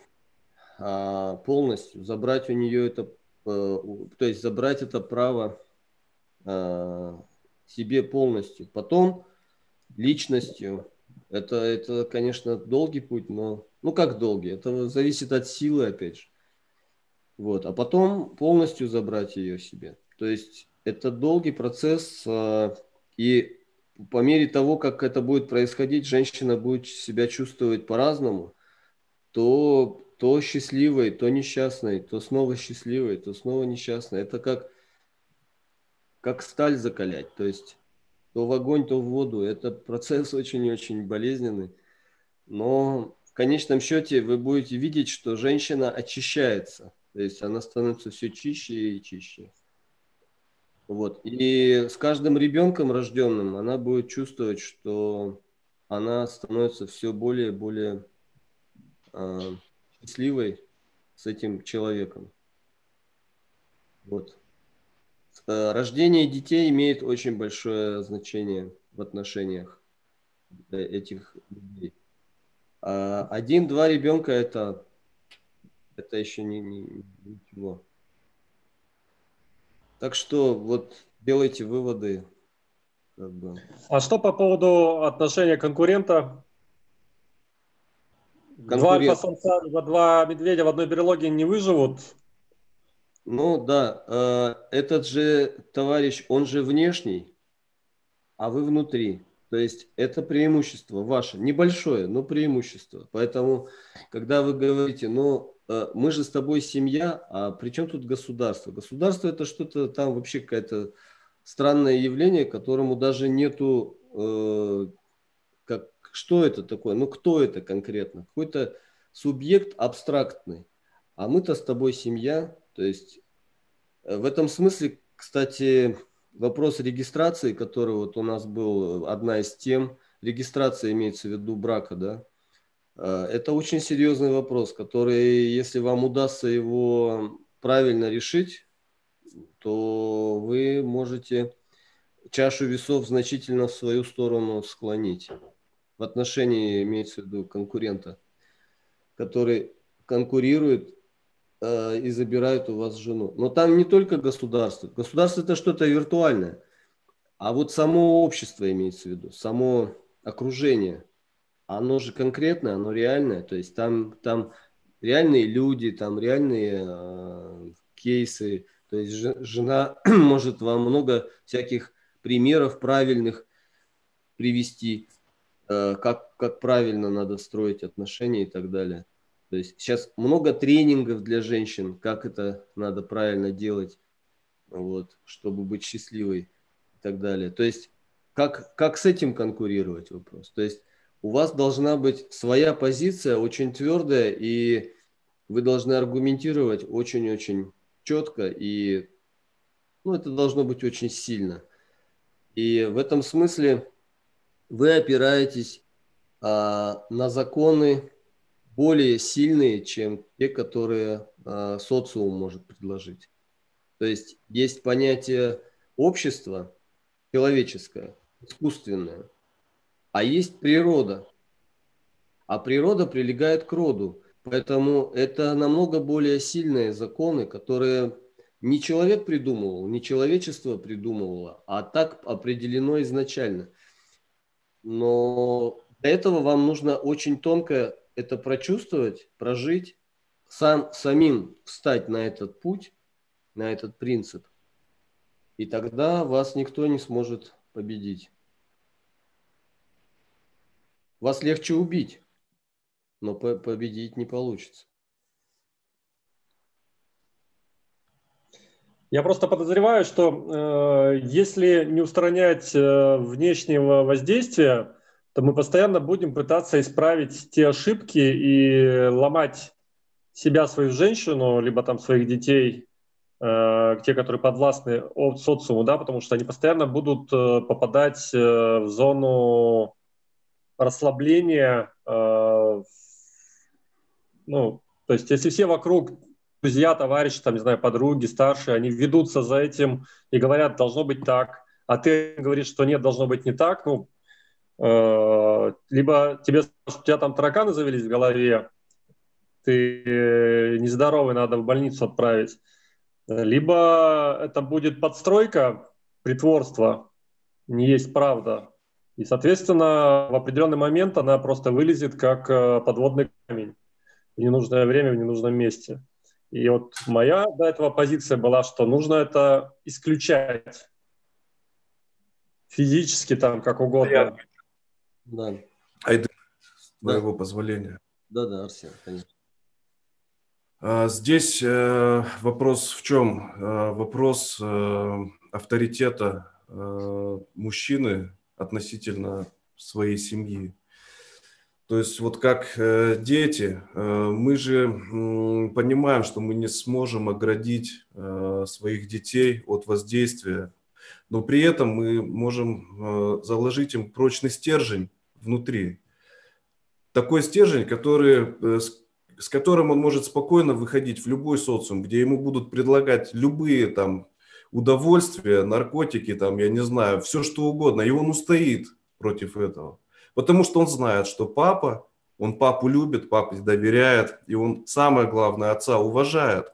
полностью забрать у нее это Э, то есть забрать это право э, себе полностью. Потом личностью. Это, это, конечно, долгий путь, но ну как долгий? Это зависит от силы, опять же. Вот. А потом полностью забрать ее себе. То есть это долгий процесс, э, и по мере того, как это будет происходить, женщина будет себя чувствовать по-разному, то то счастливой, то несчастной, то снова счастливой, то снова несчастной. Это как, как сталь закалять, то есть то в огонь, то в воду. Это процесс [LAUGHS] очень-очень болезненный. Но в конечном счете вы будете видеть, что женщина очищается. То есть она становится все чище и чище. Вот. И с каждым ребенком рожденным она будет чувствовать, что она становится все более и более а, счастливой с этим человеком. Вот. Э, рождение детей имеет очень большое значение в отношениях этих людей. А один-два ребенка это, это еще не, не, ничего. Так что вот делайте выводы. Как бы. А что по поводу отношения конкурента? Два альфа два медведя в одной берлоге не выживут. Ну да, э, этот же товарищ, он же внешний, а вы внутри. То есть это преимущество ваше, небольшое, но преимущество. Поэтому, когда вы говорите, ну, э, мы же с тобой семья, а при чем тут государство? Государство это что-то там вообще какое-то странное явление, которому даже нету, э, что это такое, ну, кто это конкретно? Какой-то субъект абстрактный. А мы-то с тобой семья, то есть э, в этом смысле, кстати, вопрос регистрации, который вот у нас был, одна из тем, регистрация имеется в виду брака, да, э, это очень серьезный вопрос, который, если вам удастся его правильно решить, то вы можете чашу весов значительно в свою сторону склонить. В отношении, имеется в виду, конкурента, который конкурирует Э, и забирают у вас жену. Но там не только государство. Государство это что-то виртуальное. А вот само общество имеется в виду, само окружение. Оно же конкретное, оно реальное. То есть там, там реальные люди, там реальные э, кейсы. То есть жена [CLEARS THROAT] может вам много всяких примеров правильных привести, как, как правильно надо строить отношения и так далее. То есть сейчас много тренингов для женщин, как это надо правильно делать, вот, чтобы быть счастливой и так далее. То есть как, как с этим конкурировать вопрос? То есть у вас должна быть своя позиция очень твердая, и вы должны аргументировать очень-очень четко, и ну, это должно быть очень сильно. И в этом смысле вы опираетесь а, на законы более сильные, чем те, которые э, социум может предложить. То есть есть понятие общества человеческое, искусственное, а есть природа. А природа прилегает к роду. Поэтому это намного более сильные законы, которые не человек придумывал, не человечество придумывало, а так определено изначально. Но для этого вам нужно очень тонко это прочувствовать, прожить, сам, самим встать на этот путь, на этот принцип, и тогда вас никто не сможет победить. Вас легче убить, но победить не получится. Я просто подозреваю, что э, если не устранять э, внешнего воздействия, то мы постоянно будем пытаться исправить те ошибки и ломать себя, свою женщину, либо там своих детей, э, те, которые подвластны от социуму, да, потому что они постоянно будут э, попадать э, в зону расслабления. Э, ну, то есть если все вокруг друзья, товарищи, там, не знаю, подруги, старшие, они ведутся за этим и говорят, должно быть так, а ты говоришь, что нет, должно быть не так, ну, Э, либо тебе, у тебя там тараканы завелись в голове, ты нездоровый, надо в больницу отправить, либо это будет подстройка, притворство, не есть правда. И, соответственно, в определенный момент она просто вылезет как э, подводный камень в ненужное время, в ненужном месте. И вот моя до этого позиция была, что нужно это исключать физически там, как угодно. Да. Айдын, с твоего да. позволения. Да, да, Арсен, конечно. А, здесь э, вопрос в чем? Э, вопрос э, авторитета мужчины относительно своей семьи. То есть вот как дети, мы же понимаем, что мы не сможем оградить своих детей от воздействия, но при этом мы можем заложить им прочный стержень, внутри. Такой стержень, который, э, с которым он может спокойно выходить в любой социум, где ему будут предлагать любые там удовольствие, наркотики, там, я не знаю, все что угодно, и он устоит против этого. Потому что он знает, что папа, он папу любит, папе доверяет, и он, самое главное, отца уважает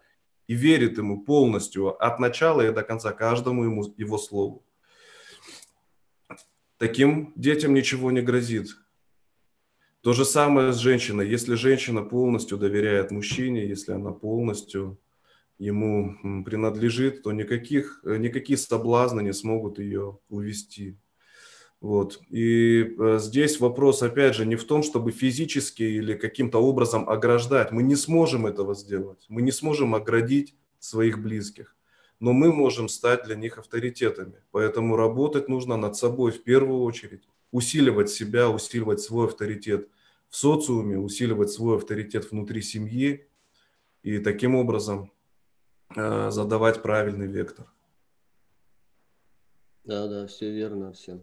и верит ему полностью от начала и до конца каждому ему, его слову. Таким детям ничего не грозит. То же самое с женщиной. Если женщина полностью доверяет мужчине, если она полностью ему принадлежит, то никаких, никакие соблазны не смогут ее увести. Вот. И э, здесь вопрос, опять же, не в том, чтобы физически или каким-то образом ограждать. Мы не сможем этого сделать. Мы не сможем оградить своих близких. Но мы можем стать для них авторитетами. Поэтому работать нужно над собой в первую очередь. Усиливать себя, усиливать свой авторитет в социуме, усиливать свой авторитет внутри семьи. И таким образом э, задавать правильный вектор. Да, да, все верно, все.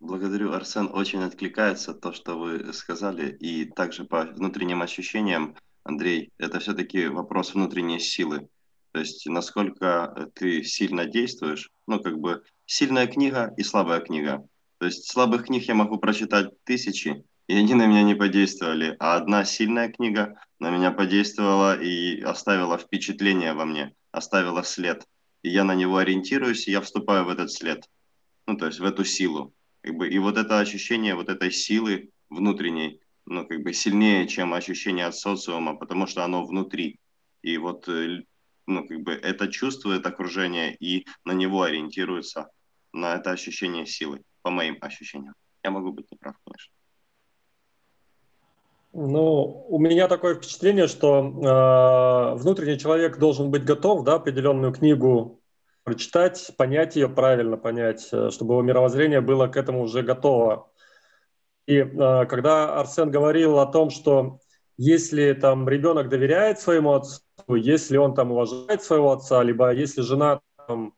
Благодарю, Арсен. Очень откликается то, что вы сказали. И также по внутренним ощущениям, Андрей, это все-таки вопрос внутренней силы. То есть насколько ты сильно действуешь. Ну, как бы сильная книга и слабая книга. То есть слабых книг я могу прочитать тысячи, и они на меня не подействовали. А одна сильная книга на меня подействовала и оставила впечатление во мне, оставила след. И я на него ориентируюсь, и я вступаю в этот след. Ну, то есть в эту силу. Как бы, и вот это ощущение вот этой силы внутренней, ну, как бы сильнее, чем ощущение от социума, потому что оно внутри. И вот, э, ну, как бы это чувствует окружение и на него ориентируется, на это ощущение силы, по моим ощущениям. Я могу быть неправ, конечно. Ну, у меня такое впечатление, что э, внутренний человек должен быть готов, да, определенную книгу прочитать, понять ее правильно, понять, э, чтобы его мировоззрение было к этому уже готово. И э, когда Арсен говорил о том, что если там ребенок доверяет своему отцу, если он там уважает своего отца, либо если жена там,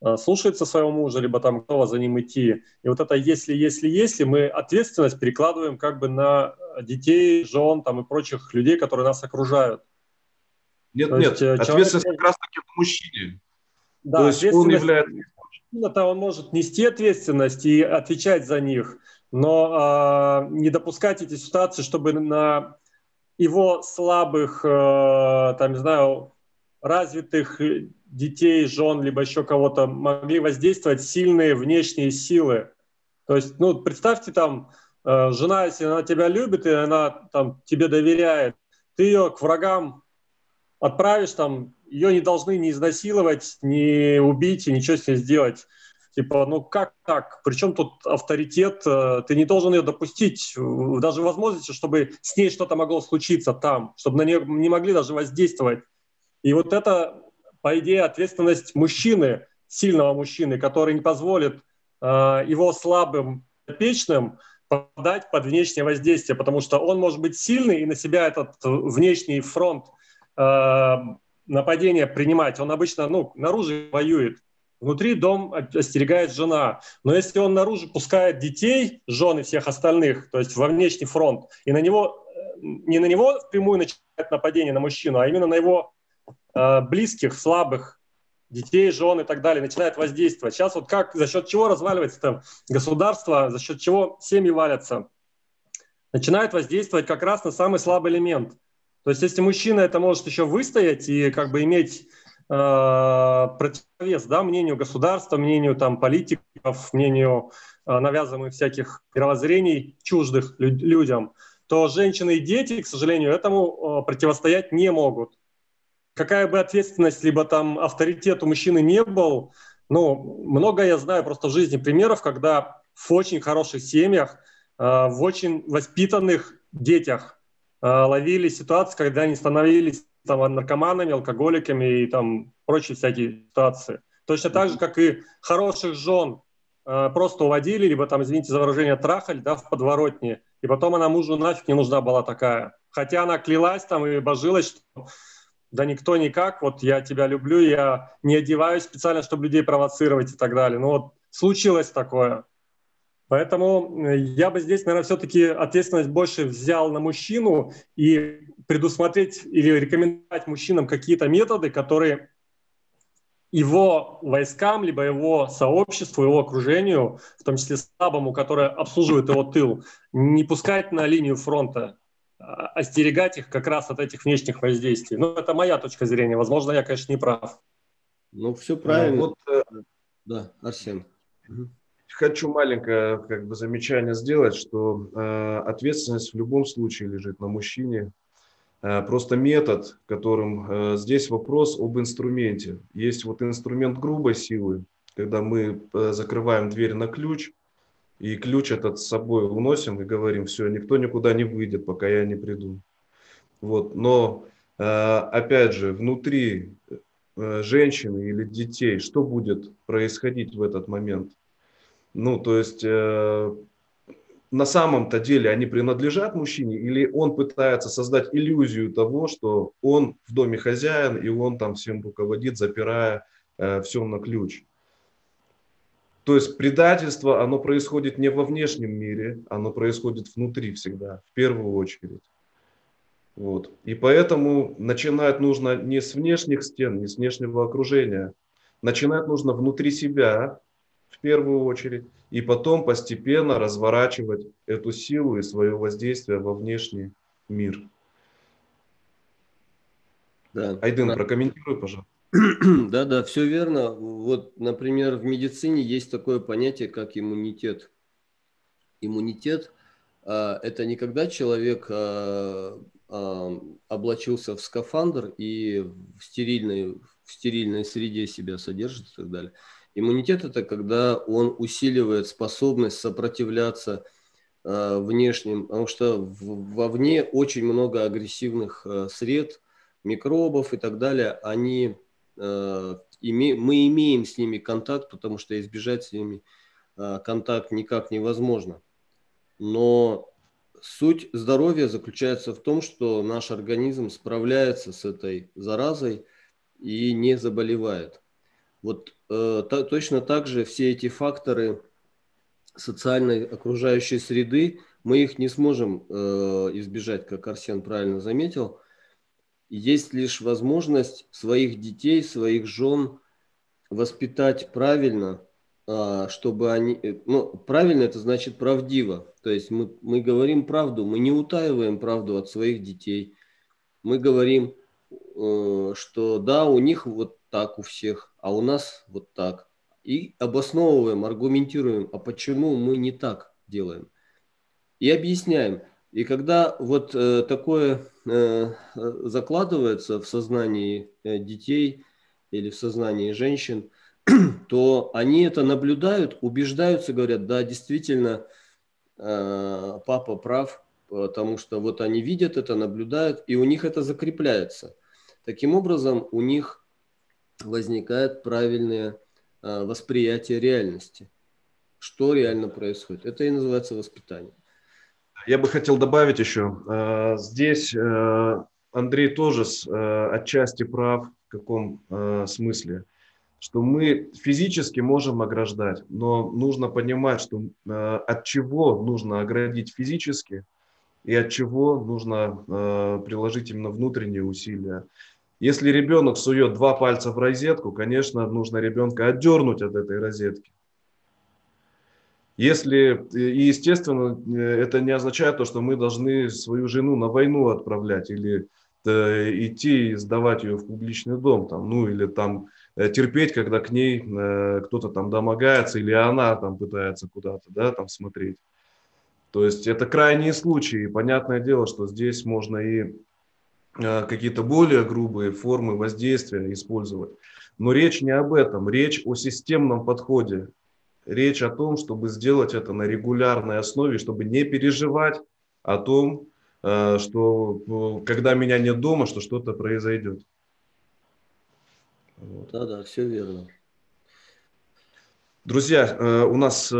э, слушается своего мужа, либо там готова за ним идти. И вот это если, если, если, мы ответственность перекладываем как бы на детей, жен там и прочих людей, которые нас окружают. Нет, То нет, есть, ответственность человек... как раз таки в мужчине. Да, То есть он является... то он может нести ответственность и отвечать за них, но э, не допускать эти ситуации, чтобы на его слабых, э, там, не знаю, развитых детей, жен, либо еще кого-то могли воздействовать сильные внешние силы. То есть, ну, представьте там, э, жена, если она тебя любит, и она там тебе доверяет, ты ее к врагам отправишь там ее не должны ни изнасиловать, ни убить и ничего с ней сделать. Типа, ну как так? Причем тут авторитет? Э, ты не должен ее допустить, даже возможности, чтобы с ней что-то могло случиться там, чтобы на нее не могли даже воздействовать. И вот это, по идее, ответственность мужчины, сильного мужчины, который не позволит э, его слабым, печным попадать под внешнее воздействие, потому что он может быть сильный и на себя этот внешний фронт э, нападение принимать, он обычно ну, наружу воюет. Внутри дом остерегает жена. Но если он наружу пускает детей, жены всех остальных, то есть во внешний фронт, и на него, э, не на него впрямую начинает нападение на мужчину, а именно на его э, близких, слабых, детей, жен и так далее, начинает воздействовать. Сейчас вот как, за счет чего разваливается там государство, за счет чего семьи валятся? Начинает воздействовать как раз на самый слабый элемент – то есть если мужчина это может еще выстоять и как бы иметь э, противовес да, мнению государства, мнению там, политиков, мнению э, навязываемых всяких мировоззрений чуждых лю- людям, то женщины и дети, к сожалению, этому э, противостоять не могут. Какая бы ответственность либо там авторитет у мужчины не был, ну, много я знаю просто в жизни примеров, когда в очень хороших семьях, э, в очень воспитанных детях ловили ситуации, когда они становились там, наркоманами, алкоголиками и там прочие всякие ситуации. Точно так же, как и хороших жен э, просто уводили, либо там, извините за выражение, трахали да, в подворотне, и потом она мужу нафиг не нужна была такая. Хотя она клялась там и божилась, что да никто никак, вот я тебя люблю, я не одеваюсь специально, чтобы людей провоцировать и так далее. Ну вот случилось такое. Поэтому э, я бы здесь, наверное, все-таки ответственность больше взял на мужчину и предусмотреть или рекомендовать мужчинам какие-то методы, которые его войскам, либо его сообществу, его окружению, в том числе слабому, которое обслуживает его тыл, не пускать на линию фронта, а остерегать их как раз от этих внешних воздействий. Ну, это моя точка зрения. Возможно, я, конечно, не прав. Ну, все правильно. Вот, э, да, Арсен. Хочу маленькое как бы, замечание сделать, что э, ответственность в любом случае лежит на мужчине, Э, просто метод, которым э, здесь вопрос об инструменте. Есть вот инструмент грубой силы, когда мы э, закрываем дверь на ключ, и ключ этот с собой уносим и говорим, все, никто никуда не выйдет, пока я не приду. Вот. Но, опять же, внутри женщины или детей, что будет происходить в этот момент? Ну, то есть на самом-то деле они принадлежат мужчине, или он пытается создать иллюзию того, что он в доме хозяин, и он там всем руководит, запирая э, все на ключ. То есть предательство, оно происходит не во внешнем мире, оно происходит внутри всегда, в первую очередь. Вот. И поэтому начинать нужно не с внешних стен, не с внешнего окружения. Начинать нужно внутри себя, первую очередь, и потом постепенно разворачивать эту силу и свое воздействие во внешний мир. Да. Айдын, да. прокомментируй, пожалуйста. [CLEARS THROAT] Да, да, все верно. Вот, например, в медицине есть такое понятие, как иммунитет. Иммунитет а, – это не когда человек а, а, облачился в скафандр и в стерильной, в стерильной среде себя содержит и так далее. Иммунитет – это когда он усиливает способность сопротивляться э, внешним, потому что в, вовне очень много агрессивных э, сред, микробов и так далее. Они, э, име, мы имеем с ними контакт, потому что избежать с ними э, контакт никак невозможно. Но суть здоровья заключается в том, что наш организм справляется с этой заразой и не заболевает. Вот э, та, точно так же все эти факторы социальной окружающей среды, мы их не сможем э, избежать, как Арсен правильно заметил. Есть лишь возможность своих детей, своих жен воспитать правильно, э, чтобы они... Э, ну, правильно это значит правдиво. То есть мы, мы говорим правду, мы не утаиваем правду от своих детей. Мы говорим, э, что да, у них вот так у всех, а у нас вот так. И обосновываем, аргументируем, а почему мы не так делаем. И объясняем. И когда вот э, такое э, закладывается в сознании э, детей или в сознании женщин, [CLEARS THROAT] то они это наблюдают, убеждаются, говорят, да, действительно, э, папа прав, потому что вот они видят это, наблюдают, и у них это закрепляется. Таким образом, у них возникает правильное э, восприятие реальности. Что реально происходит. Это и называется воспитание. Я бы хотел добавить еще. Э, здесь э, Андрей тоже отчасти прав. В каком смысле? Что мы физически можем ограждать, но нужно понимать, что от чего нужно оградить физически и от чего нужно приложить именно внутренние усилия. Если ребенок сует два пальца в розетку, конечно, нужно ребенка отдернуть от этой розетки. Если, и естественно, это не означает то, что мы должны свою жену на войну отправлять или э, идти и сдавать ее в публичный дом, там, ну или там э, терпеть, когда к ней э, кто-то там домогается или она там пытается куда-то, да, там смотреть. То есть это крайние случаи. Понятное дело, что здесь можно и Э, какие-то более грубые формы воздействия использовать. Но речь не об этом, речь о системном подходе. Речь о том, чтобы сделать это на регулярной основе, чтобы не переживать о том, э, что э, когда меня нет дома, что что-то произойдет. Да, да, все верно. Друзья, у нас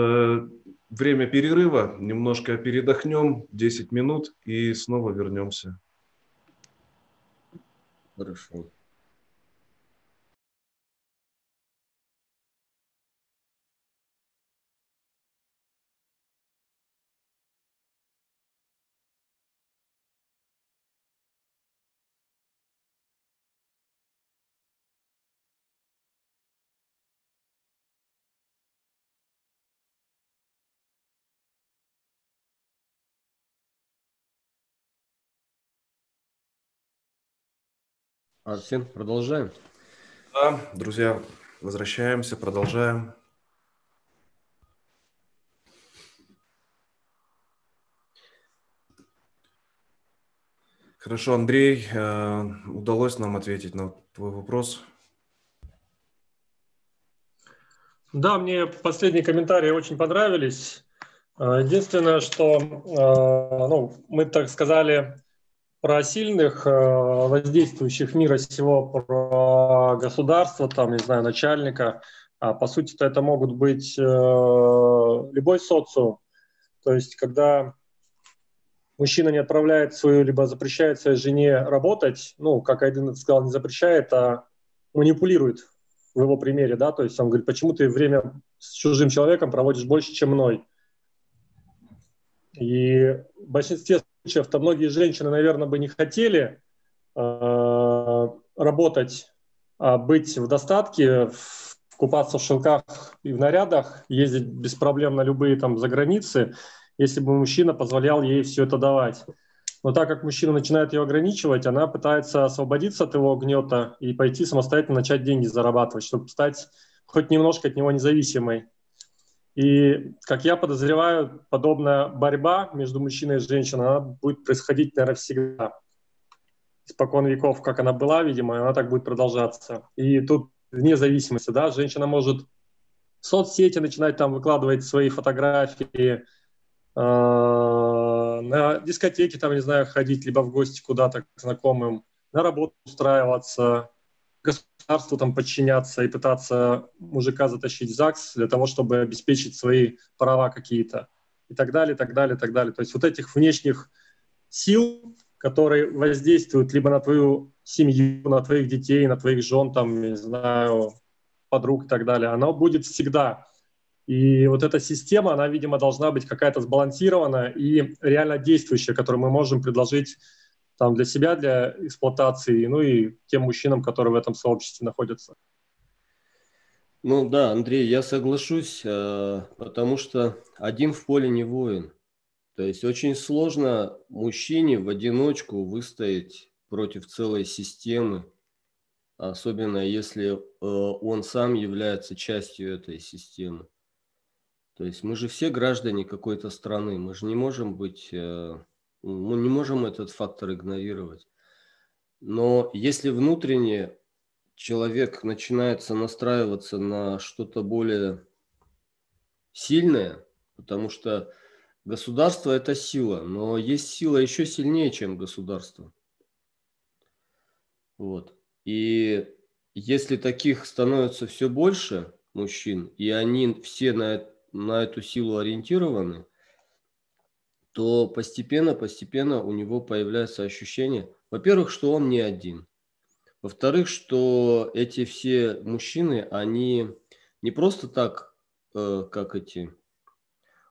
время перерыва, немножко передохнем, 10 минут и снова вернемся. Хорошо. Арсен, продолжаем? Да, друзья, возвращаемся, продолжаем. Хорошо, Андрей, э, удалось нам ответить на твой вопрос. Да, мне последние комментарии очень понравились. Э, единственное, что э, ну, мы так сказали про сильных, воздействующих мира всего, про государство, там, не знаю, начальника, а по сути это могут быть любой социум. То есть, когда мужчина не отправляет свою, либо запрещает своей жене работать, ну, как Айден сказал, не запрещает, а манипулирует в его примере, да, то есть он говорит, почему ты время с чужим человеком проводишь больше, чем мной. И в большинстве случаев-то многие женщины, наверное, бы не хотели э, работать, а быть в достатке, купаться в шелках и в нарядах, ездить без проблем на любые там заграницы, если бы мужчина позволял ей все это давать. Но так как мужчина начинает ее ограничивать, она пытается освободиться от его гнета и пойти самостоятельно начать деньги зарабатывать, чтобы стать хоть немножко от него независимой. И, как я подозреваю, подобная борьба между мужчиной и женщиной, она будет происходить, наверное, всегда. Испокон веков, как она была, видимо, она так будет продолжаться. И тут вне зависимости, да, женщина может в соцсети начинать там выкладывать свои фотографии, а, на дискотеки, там, не знаю, ходить, либо в гости куда-то к знакомым, на работу устраиваться, государству там подчиняться и пытаться мужика затащить в ЗАГС для того, чтобы обеспечить свои права какие-то и так далее, и так далее, и так далее. То есть вот этих внешних сил, которые воздействуют либо на твою семью, на твоих детей, на твоих жен, там, не знаю, подруг и так далее, оно будет всегда. И вот эта система, она, видимо, должна быть какая-то сбалансированная и реально действующая, которую мы можем предложить там, для себя, для эксплуатации, ну и тем мужчинам, которые в этом сообществе находятся. Ну да, Андрей, я соглашусь, э, потому что один в поле не воин. То есть очень сложно мужчине в одиночку выстоять против целой системы, особенно если э, он сам является частью этой системы. То есть мы же все граждане какой-то страны, мы же не можем быть, э, мы не можем этот фактор игнорировать. Но если внутренне человек начинается настраиваться на что-то более сильное, потому что государство – это сила, но есть сила еще сильнее, чем государство. Вот. И если таких становится все больше мужчин, и они все на на эту силу ориентированы, то постепенно-постепенно у него появляется ощущение, во-первых, что он не один. Во-вторых, что эти все мужчины, они не просто так, э, как эти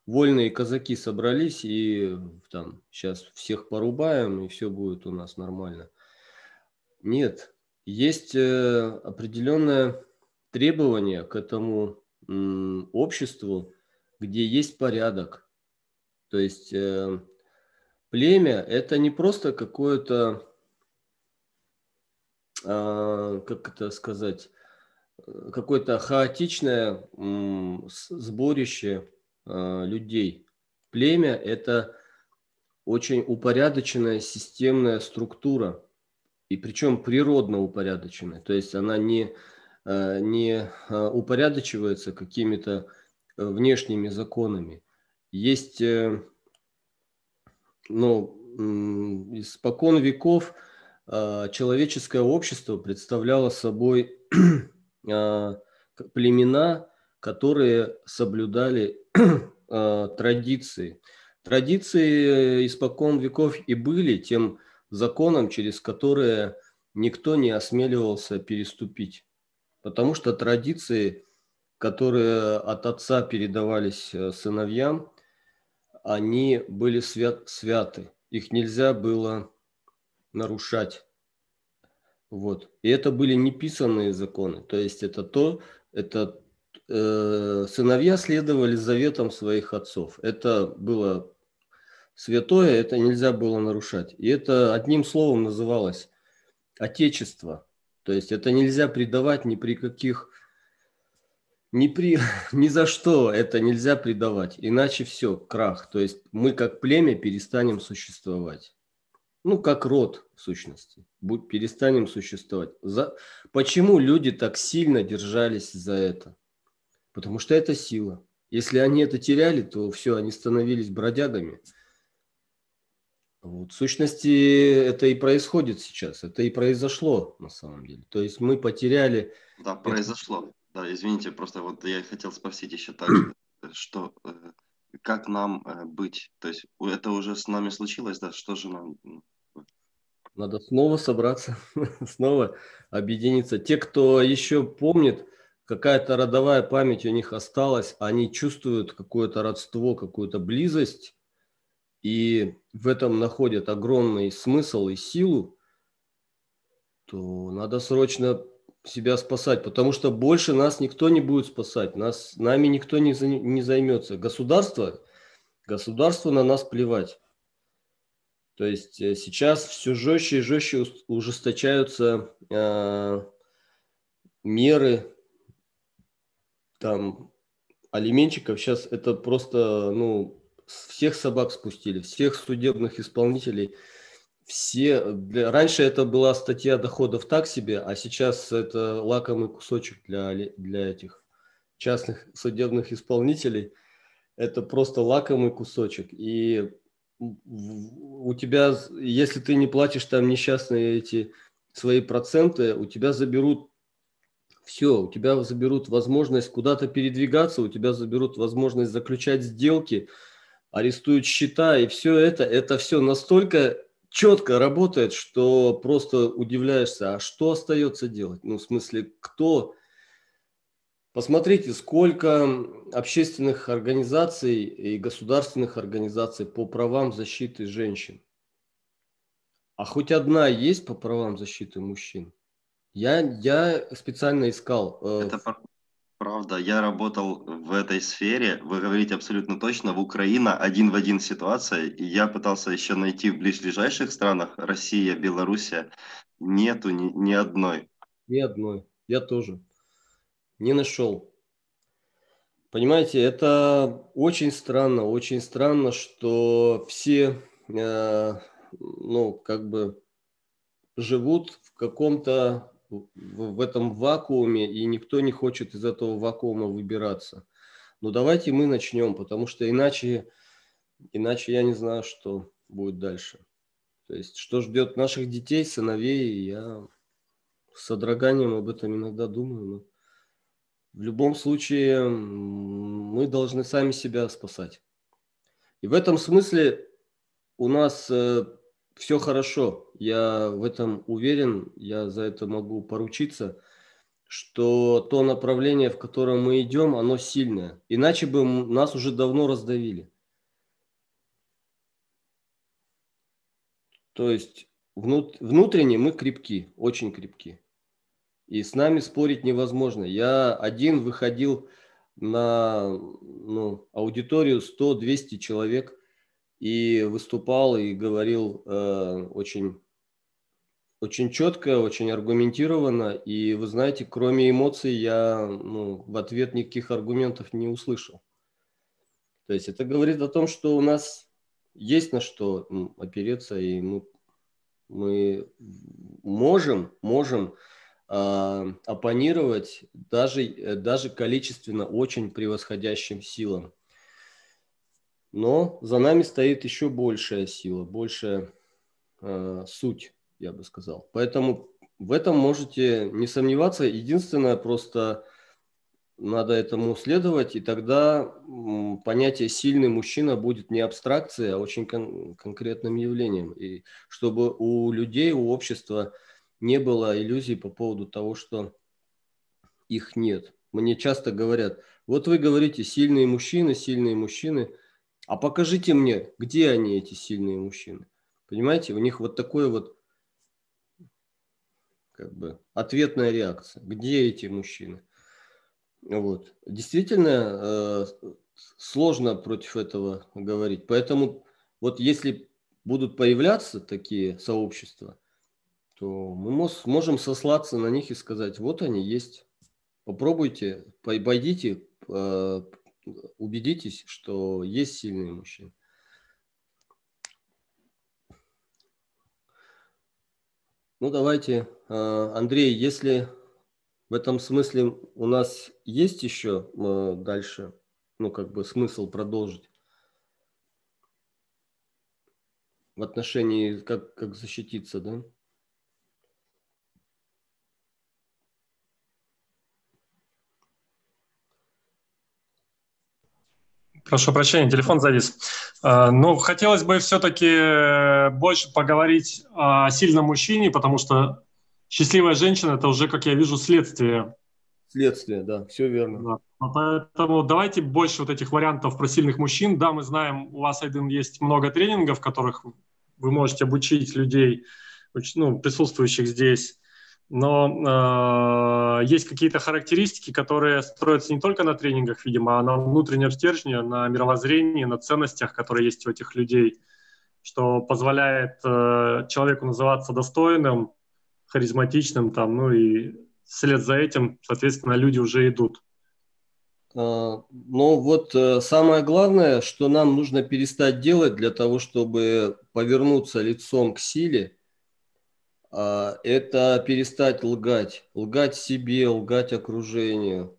вольные казаки собрались и там сейчас всех порубаем и все будет у нас нормально. Нет, есть э, определенное требование к этому обществу, где есть порядок. То есть э, племя это не просто какое-то, э, как это сказать, какое-то хаотичное э, сборище э, людей. Племя это очень упорядоченная системная структура, и причем природно упорядоченная. То есть она не Э, не э, упорядочивается какими-то э, внешними законами. Есть, ну, испокон веков человеческое общество представляло собой [CLEARS THROAT] племена, которые соблюдали [CLEARS THROAT] традиции. Традиции испокон веков и были тем законом, через которые никто не осмеливался переступить. Потому что традиции, которые от отца передавались э, сыновьям, они были свят, святы. Их нельзя было нарушать. Вот. И это были неписанные законы. То есть это то, это э, сыновья следовали заветам своих отцов. Это было святое, это нельзя было нарушать. И это одним словом называлось отечество. То есть это нельзя предавать ни при каких, ни, при, [LAUGHS] ни за что это нельзя предавать. Иначе все, крах. То есть мы как племя перестанем существовать. Ну, как род, в сущности. Будь, перестанем существовать. За... Почему люди так сильно держались за это? Потому что это сила. Если они это теряли, то все, они становились бродягами. Вот, в сущности, это и происходит сейчас. Это и произошло на самом деле. То есть мы потеряли... Да, произошло. Да, извините, просто вот я хотел спросить еще так же, что э, как нам э, быть? То есть это уже с нами случилось, да? Что же нам надо снова собраться, [LAUGHS] снова объединиться. Те, кто еще помнит, какая-то родовая память у них осталась, они чувствуют какое-то родство, какую-то близость, и в этом находят огромный смысл и силу, то надо срочно себя спасать, потому что больше нас никто не будет спасать, нас, нами никто не, не займется. Государство, государство на нас плевать. То есть э, сейчас все жестче и жестче ужесточаются э, меры там алименщиков. Сейчас это просто, ну, всех собак спустили, всех судебных исполнителей. Все, для, раньше это была статья доходов так себе, а сейчас это лакомый кусочек для, для этих частных судебных исполнителей. Это просто лакомый кусочек. И у тебя, если ты не платишь там несчастные эти свои проценты, у тебя заберут все, у тебя заберут возможность куда-то передвигаться, у тебя заберут возможность заключать сделки, арестуют счета, и все это, это все настолько четко работает, что просто удивляешься, а что остается делать? Ну, в смысле, кто Посмотрите, сколько общественных организаций и государственных организаций по правам защиты женщин. А хоть одна есть по правам защиты мужчин? Я, я специально искал. Э, Это правда. Я работал в этой сфере. Вы говорите абсолютно точно. В Украине один в один ситуация. И я пытался еще найти в ближайших странах, Россия, Белоруссия, нету ни, ни одной. Ни одной. Я тоже не нашел. Понимаете, это очень странно, очень странно, что все, э, ну, как бы живут в каком-то, в, этом вакууме, и никто не хочет из этого вакуума выбираться. Ну, давайте мы начнем, потому что иначе, иначе я не знаю, что будет дальше. То есть, что ждет наших детей, сыновей, я с содроганием об этом иногда думаю, но в любом случае мы должны сами себя спасать. И в этом смысле у нас э, все хорошо. Я в этом уверен, я за это могу поручиться, что то направление, в котором мы идем, оно сильное. Иначе бы нас уже давно раздавили. То есть внут, внутренне мы крепки, очень крепки и с нами спорить невозможно. Я один выходил на ну, аудиторию 100-200 человек и выступал и говорил э, очень, очень четко, очень аргументированно. И вы знаете, кроме эмоций я ну, в ответ никаких аргументов не услышал. То есть это говорит о том, что у нас есть на что опереться, и мы, мы можем, можем э, оппонировать даже, э, даже количественно очень превосходящим силам. Но за нами стоит еще большая сила, большая э, суть, я бы сказал. Поэтому в этом можете не сомневаться. Единственное, просто надо этому следовать, и тогда понятие «сильный мужчина» будет не абстракцией, а очень кон- конкретным явлением. И чтобы у людей, у общества – не было иллюзий по поводу того, что их нет. Мне часто говорят, вот вы говорите сильные мужчины, сильные мужчины, а покажите мне, где они, эти сильные мужчины. Понимаете, у них вот такое вот как бы ответная реакция. Где эти мужчины? Вот. Действительно э, сложно против этого говорить. Поэтому вот если будут появляться такие сообщества, то мы можем сослаться на них и сказать, вот они есть. Попробуйте, пойдите, э, убедитесь, что есть сильные мужчины. Ну, давайте, э, Андрей, если в этом смысле у нас есть еще э, дальше, ну, как бы смысл продолжить в отношении, как, как защититься, да? Прошу прощения, телефон завис. А, ну, хотелось бы все-таки э, больше поговорить о сильном мужчине, потому что счастливая женщина – это уже, как я вижу, следствие. Следствие, да, все верно. Да. Поэтому давайте больше вот этих вариантов про сильных мужчин. Да, мы знаем, у вас, Айден, есть много тренингов, в которых вы можете обучить людей, ну, присутствующих здесь но э, есть какие-то характеристики, которые строятся не только на тренингах, видимо, а на внутреннем стержне, на мировоззрении, на ценностях, которые есть у этих людей, что позволяет э, человеку называться достойным, харизматичным, там, ну и вслед за этим, соответственно, люди уже идут. А, ну вот э, самое главное, что нам нужно перестать делать для того, чтобы повернуться лицом к силе – это перестать лгать. Лгать себе, лгать окружению.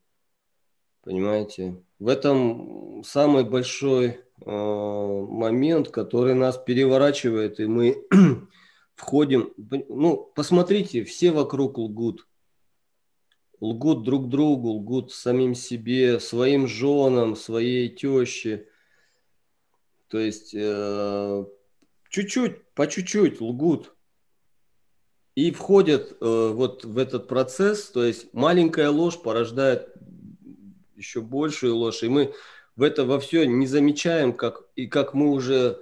Понимаете? В этом самый большой а, момент, который нас переворачивает, и мы [CLEARS THROAT] входим. Ну, посмотрите, все вокруг лгут. Лгут друг другу, лгут самим себе, своим женам, своей теще. То есть э, чуть-чуть, по чуть-чуть лгут и входят э, вот в этот процесс, то есть маленькая ложь порождает еще большую ложь, и мы в это во все не замечаем, как и как мы уже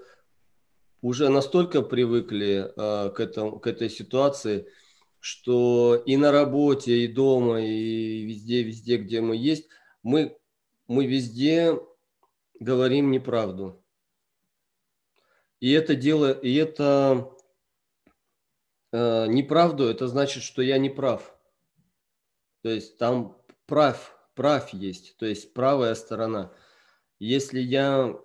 уже настолько привыкли э, к этому к этой ситуации, что и на работе, и дома, и везде, везде, где мы есть, мы мы везде говорим неправду. И это дело, и это э, неправду, это значит, что я не прав. То есть там прав, прав есть, то есть правая сторона. Если я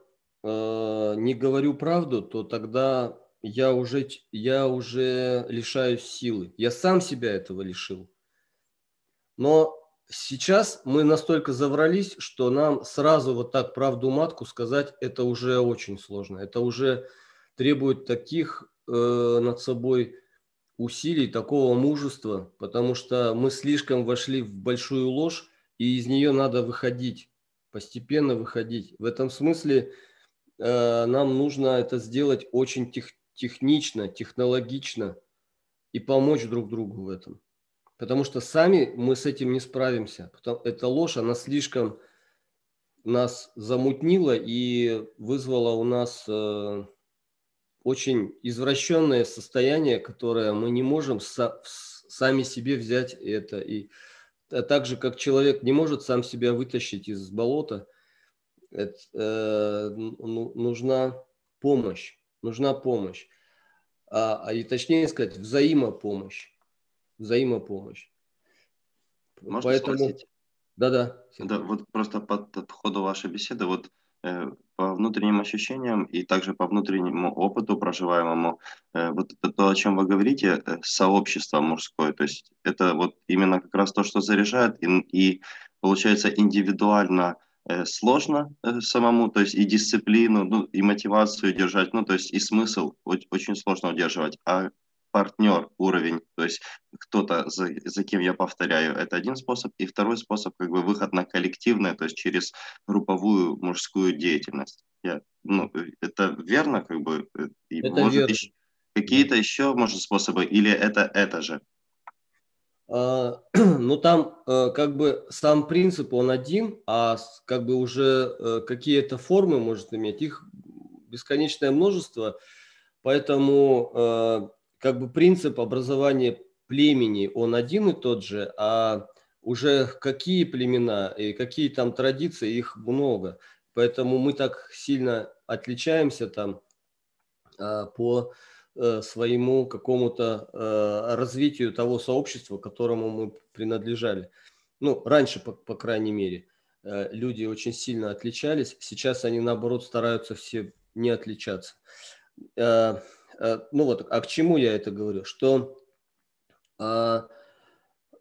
э, не говорю правду, то тогда я уже, я уже лишаюсь силы. Я сам себя этого лишил. Но сейчас мы настолько заврались, что нам сразу вот так правду матку сказать, это уже очень сложно. Это уже требует таких э, над собой усилий, такого мужества, потому что мы слишком вошли в большую ложь, и из нее надо выходить, постепенно выходить. В этом смысле э, нам нужно это сделать очень тех, технично, технологично и помочь друг другу в этом. Потому что сами мы с этим не справимся. Эта ложь, она слишком нас замутнила и вызвала у нас э, очень извращенное состояние, которое мы не можем са- сами себе взять это. И так же, как человек не может сам себя вытащить из болота, это, э, ну, нужна помощь. Нужна помощь. А, а и точнее сказать, взаимопомощь. Взаимопомощь. Можно Поэтому... спросить? Да-да. Да, вот просто по, по ходу вашей беседы, вот Э, по внутренним ощущениям и также по внутреннему опыту проживаемому, э, вот то, о чем вы говорите, э, сообщество мужское, то есть это вот именно как раз то, что заряжает и, и получается индивидуально сложно самому, то есть и дисциплину, ну, и мотивацию держать, ну, то есть и смысл очень сложно удерживать, а партнер уровень, то есть кто-то, за, за кем я повторяю, это один способ. И второй способ, как бы выход на коллективное, то есть через групповую мужскую деятельность. Я, ну, это верно, как бы? И, это может, верно. Еще, какие-то еще, может, способы, или это это же? А, [CLEARS THROAT] ну, там э, как бы сам принцип, он один, а как бы уже э, какие-то формы может иметь, их бесконечное множество, поэтому э, как бы принцип образования племени, он один и тот же, а уже какие племена и какие там традиции, их много. Поэтому мы так сильно отличаемся там а, по э, своему какому-то э, развитию того сообщества, которому мы принадлежали. Ну, раньше, по, по крайней мере, э, люди очень сильно отличались. Сейчас они, наоборот, стараются все не отличаться. Э, ну вот, а к чему я это говорю? Что э,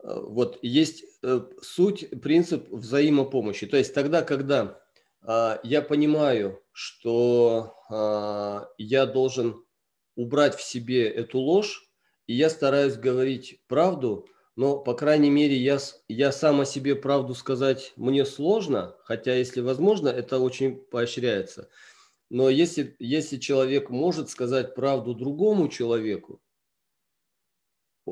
вот есть э, суть, принцип взаимопомощи. То есть тогда, когда э, я понимаю, что э, я должен убрать в себе эту ложь, и я стараюсь говорить правду, но, по крайней мере, я, я сам о себе правду сказать мне сложно, хотя, если возможно, это очень поощряется. Но если, если человек может сказать правду другому человеку,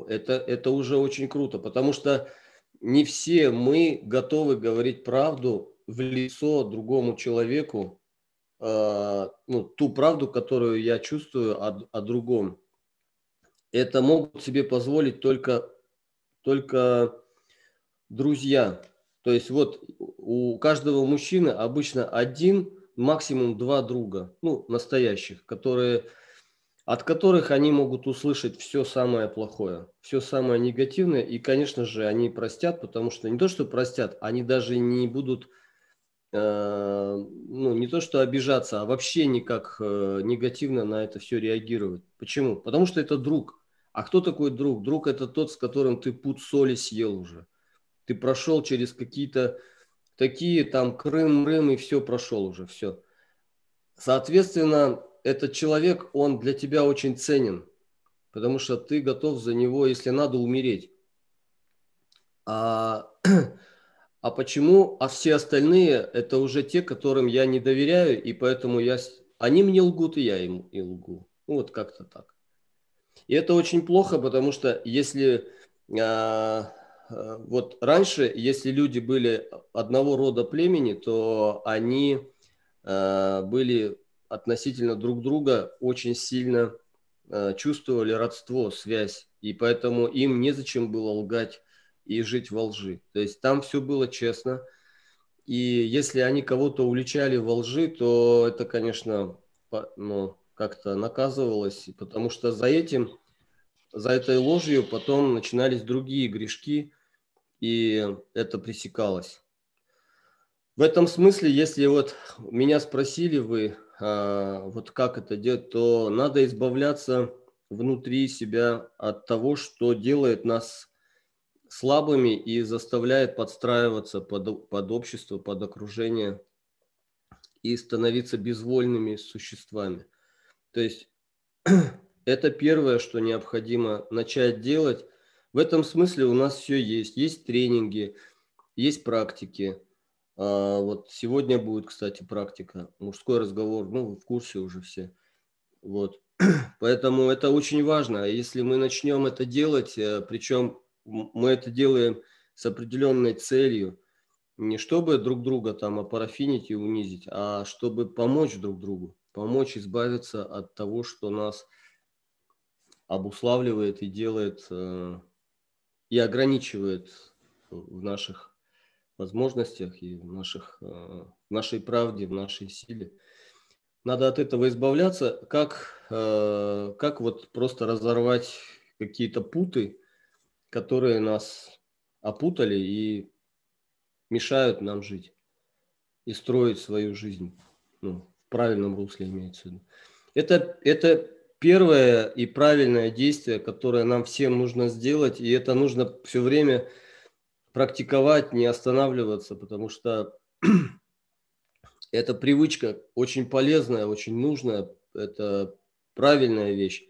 это, это уже очень круто, потому что не все мы готовы говорить правду в лицо другому человеку, э, ну, ту правду, которую я чувствую о, о другом. Это могут себе позволить только, только друзья. То есть вот у каждого мужчины обычно один, максимум два друга, ну, настоящих, которые от которых они могут услышать все самое плохое, все самое негативное. И, конечно же, они простят, потому что не то, что простят, они даже не будут, э, ну, не то, что обижаться, а вообще никак э, негативно на это все реагировать. Почему? Потому что это друг. А кто такой друг? Друг – это тот, с которым ты пуд соли съел уже. Ты прошел через какие-то такие, там, Крым, Рым, и все прошел уже, все. Соответственно, этот человек, он для тебя очень ценен, потому что ты готов за него, если надо, умереть. А, [CLEARS THROAT] а почему? А все остальные – это уже те, которым я не доверяю, и поэтому я, они мне лгут, и я им и лгу. Ну, вот как-то так. И это очень плохо, потому что если а, вот раньше, если люди были одного рода племени, то они а, были относительно друг друга очень сильно э, чувствовали родство, связь, и поэтому им незачем было лгать и жить во лжи. То есть там все было честно, и если они кого-то уличали во лжи, то это, конечно, ну, как-то наказывалось, потому что за этим, за этой ложью потом начинались другие грешки, и это пресекалось. В этом смысле, если вот меня спросили вы, а, вот как это делать, то надо избавляться внутри себя от того, что делает нас слабыми и заставляет подстраиваться под, под общество, под окружение и становиться безвольными существами. То есть [CLEARS THROAT] это первое, что необходимо начать делать. В этом смысле у нас все есть. Есть тренинги, есть практики – а, вот сегодня будет, кстати, практика, мужской разговор, ну, в курсе уже все. Вот. [CLEARS THROAT] Поэтому это очень важно. Если мы начнем это делать, э, причем мы это делаем с определенной целью, не чтобы друг друга там опарафинить и унизить, а чтобы помочь друг другу, помочь избавиться от того, что нас обуславливает и делает э, и ограничивает в наших возможностях и в наших, в э, нашей правде, в нашей силе. Надо от этого избавляться, как, э, как вот просто разорвать какие-то путы, которые нас опутали и мешают нам жить и строить свою жизнь. Ну, в правильном русле имеется в виду. Это, это первое и правильное действие, которое нам всем нужно сделать, и это нужно все время практиковать, не останавливаться, потому что [CLEARS THROAT] эта привычка очень полезная, очень нужная, это правильная вещь.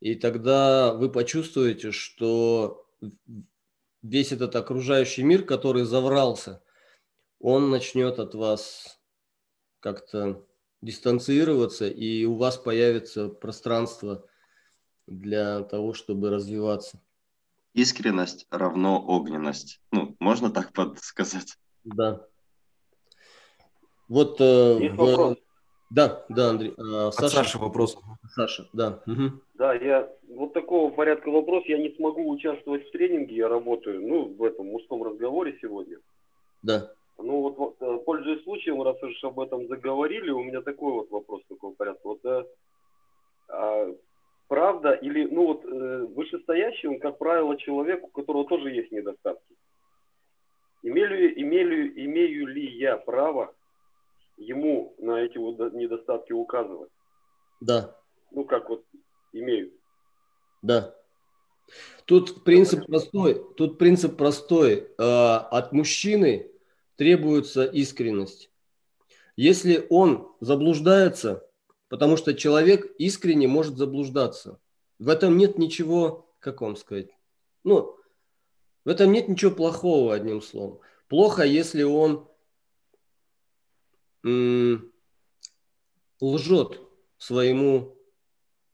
И тогда вы почувствуете, что весь этот окружающий мир, который заврался, он начнет от вас как-то дистанцироваться, и у вас появится пространство для того, чтобы развиваться искренность равно огненность. Ну, можно так подсказать? Да. Вот э, в... Да, да, Андрей. Э, Саша. Саша вопрос. Саша, да. Угу. Да, я вот такого порядка вопрос. Я не смогу участвовать в тренинге, я работаю, ну, в этом мужском разговоре сегодня. Да. Ну вот, вот э, пользуясь случаем, раз уж об этом заговорили, у меня такой вот вопрос такого порядка. Вот э, а, правда или, ну вот, э, вышестоящий, он, как правило, человек, у которого тоже есть недостатки. Имею, имею, имею ли я право ему на эти вот недостатки указывать? Да. Ну, как вот имею. Да. Тут принцип простой. Тут принцип простой. А, от мужчины требуется искренность. Если он заблуждается, потому что человек искренне может заблуждаться, в этом нет ничего, как вам сказать, ну, в этом нет ничего плохого, одним словом. Плохо, если он м- лжет своему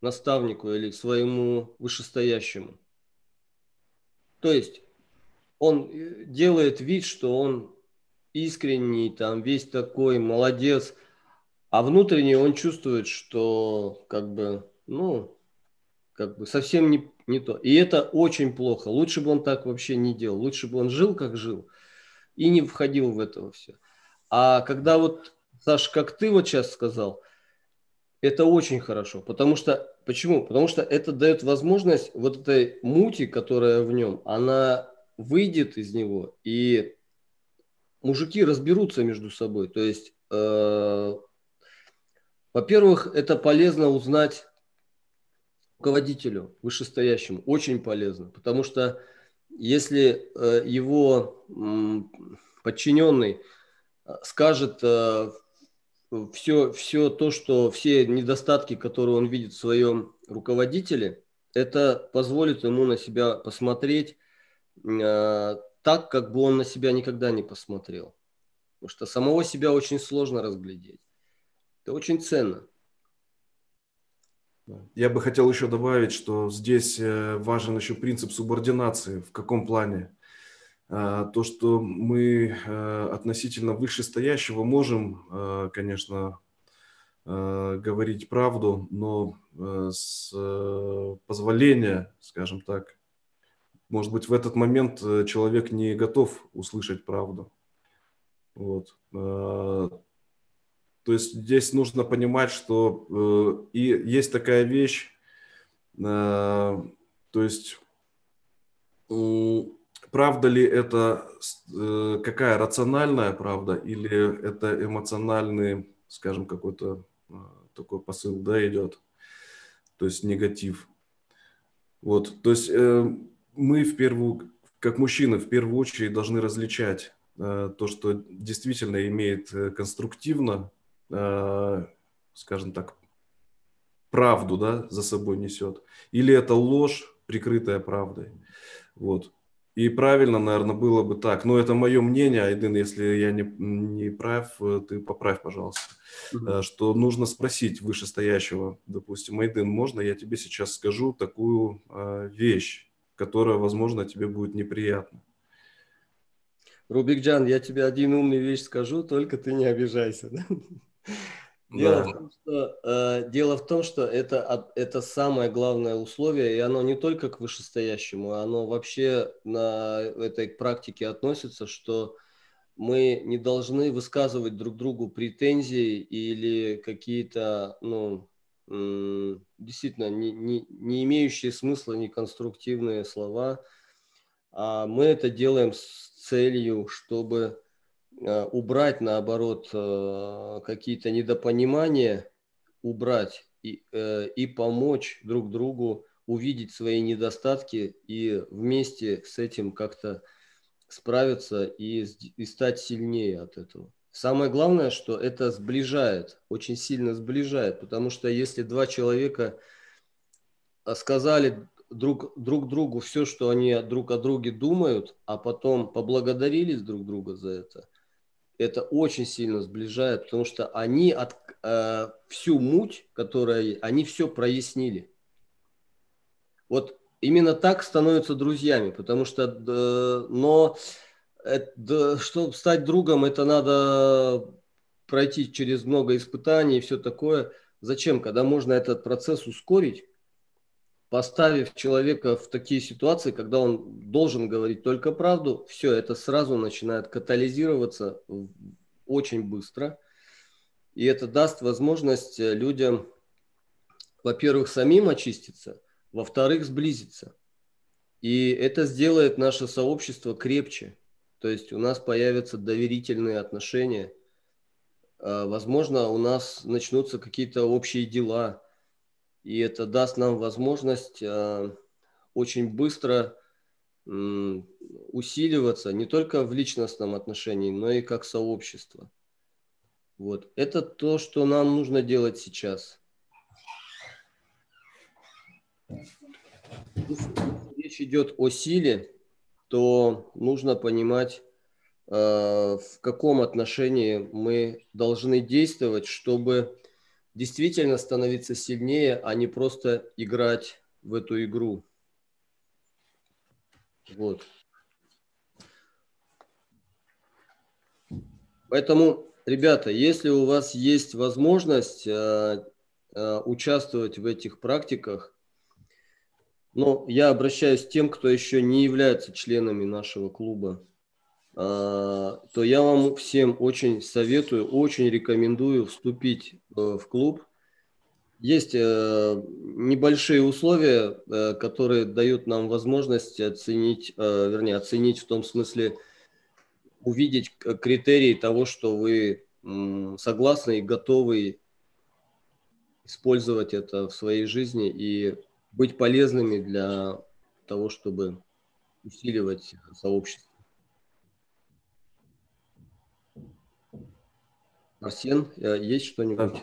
наставнику или своему вышестоящему. То есть он э, делает вид, что он искренний, там весь такой молодец, а внутренне он чувствует, что как бы, ну, как бы совсем не, не то. И это очень плохо. Лучше бы он так вообще не делал. Лучше бы он жил, как жил, и не входил в это все. А когда вот, Саш, как ты вот сейчас сказал, это очень хорошо. Потому что, почему? Потому что это дает возможность вот этой мути, которая в нем, она выйдет из него, и мужики разберутся между собой. То есть, э, во-первых, это полезно узнать руководителю вышестоящему, очень полезно, потому что если э, его м, подчиненный э, скажет э, все, все то, что все недостатки, которые он видит в своем руководителе, это позволит ему на себя посмотреть э, так, как бы он на себя никогда не посмотрел. Потому что самого себя очень сложно разглядеть. Это очень ценно. Я бы хотел еще добавить, что здесь э, важен еще принцип субординации. В каком плане? А, то, что мы э, относительно вышестоящего можем, конечно, говорить правду, но с позволения, скажем так, может быть, в этот момент э, человек не готов услышать правду. Вот. Э, то есть здесь нужно понимать, что э, и есть такая вещь, то есть правда ли это какая рациональная правда или это эмоциональный, скажем, какой-то такой посыл, да, идет, то есть негатив. Вот, то есть мы в первую, как мужчины, в первую очередь должны различать э, то, что действительно имеет э, конструктивно, э, скажем так, правду, да, за собой несет, или это ложь, прикрытая правдой. Вот. И правильно, наверное, было бы так. Но это мое мнение, Айден, если я не, не прав, ты поправь, пожалуйста. Mm-hmm. Что нужно спросить вышестоящего, допустим, Айден, можно я тебе сейчас скажу такую э, вещь? Которая, возможно, тебе будет неприятна. Рубикджан, я тебе один умный вещь скажу, только ты не обижайся. [LAUGHS] Дело, да. в том, что, э, дело в том, что это, это самое главное условие, и оно не только к вышестоящему, оно вообще на этой практике относится, что мы не должны высказывать друг другу претензии или какие-то ну, действительно не, не, не имеющие смысла, не конструктивные слова. А мы это делаем с целью, чтобы э, убрать, наоборот, э, какие-то недопонимания, убрать и, э, и помочь друг другу увидеть свои недостатки и вместе с этим как-то справиться и, и стать сильнее от этого. Самое главное, что это сближает, очень сильно сближает, потому что если два человека а, сказали друг, друг другу все, что они друг о друге думают, а потом поблагодарились друг друга за это, это очень сильно сближает, потому что они от, э, всю муть, которая они все прояснили. Вот именно так становятся друзьями, потому что, э, но это, чтобы стать другом, это надо пройти через много испытаний и все такое. Зачем, когда можно этот процесс ускорить, поставив человека в такие ситуации, когда он должен говорить только правду, все это сразу начинает катализироваться очень быстро. И это даст возможность людям во-первых, самим очиститься, во-вторых, сблизиться. И это сделает наше сообщество крепче. То есть у нас появятся доверительные отношения. А, возможно, у нас начнутся какие-то общие дела. И это даст нам возможность а, очень быстро усиливаться не только в личностном отношении, но и как сообщество. Вот. Это то, что нам нужно делать сейчас. Речь идет о силе, то нужно понимать, э, в каком отношении мы должны действовать, чтобы действительно становиться сильнее, а не просто играть в эту игру. Вот. Поэтому, ребята, если у вас есть возможность э, э, участвовать в этих практиках, но я обращаюсь к тем, кто еще не является членами нашего клуба, э, то я вам всем очень советую, очень рекомендую вступить э, в клуб. Есть э, небольшие условия, э, которые дают нам возможность оценить, вернее, оценить в том смысле, увидеть критерии того, что вы согласны и готовы использовать это в своей жизни и быть полезными для того, чтобы усиливать сообщество. Арсен, есть что-нибудь?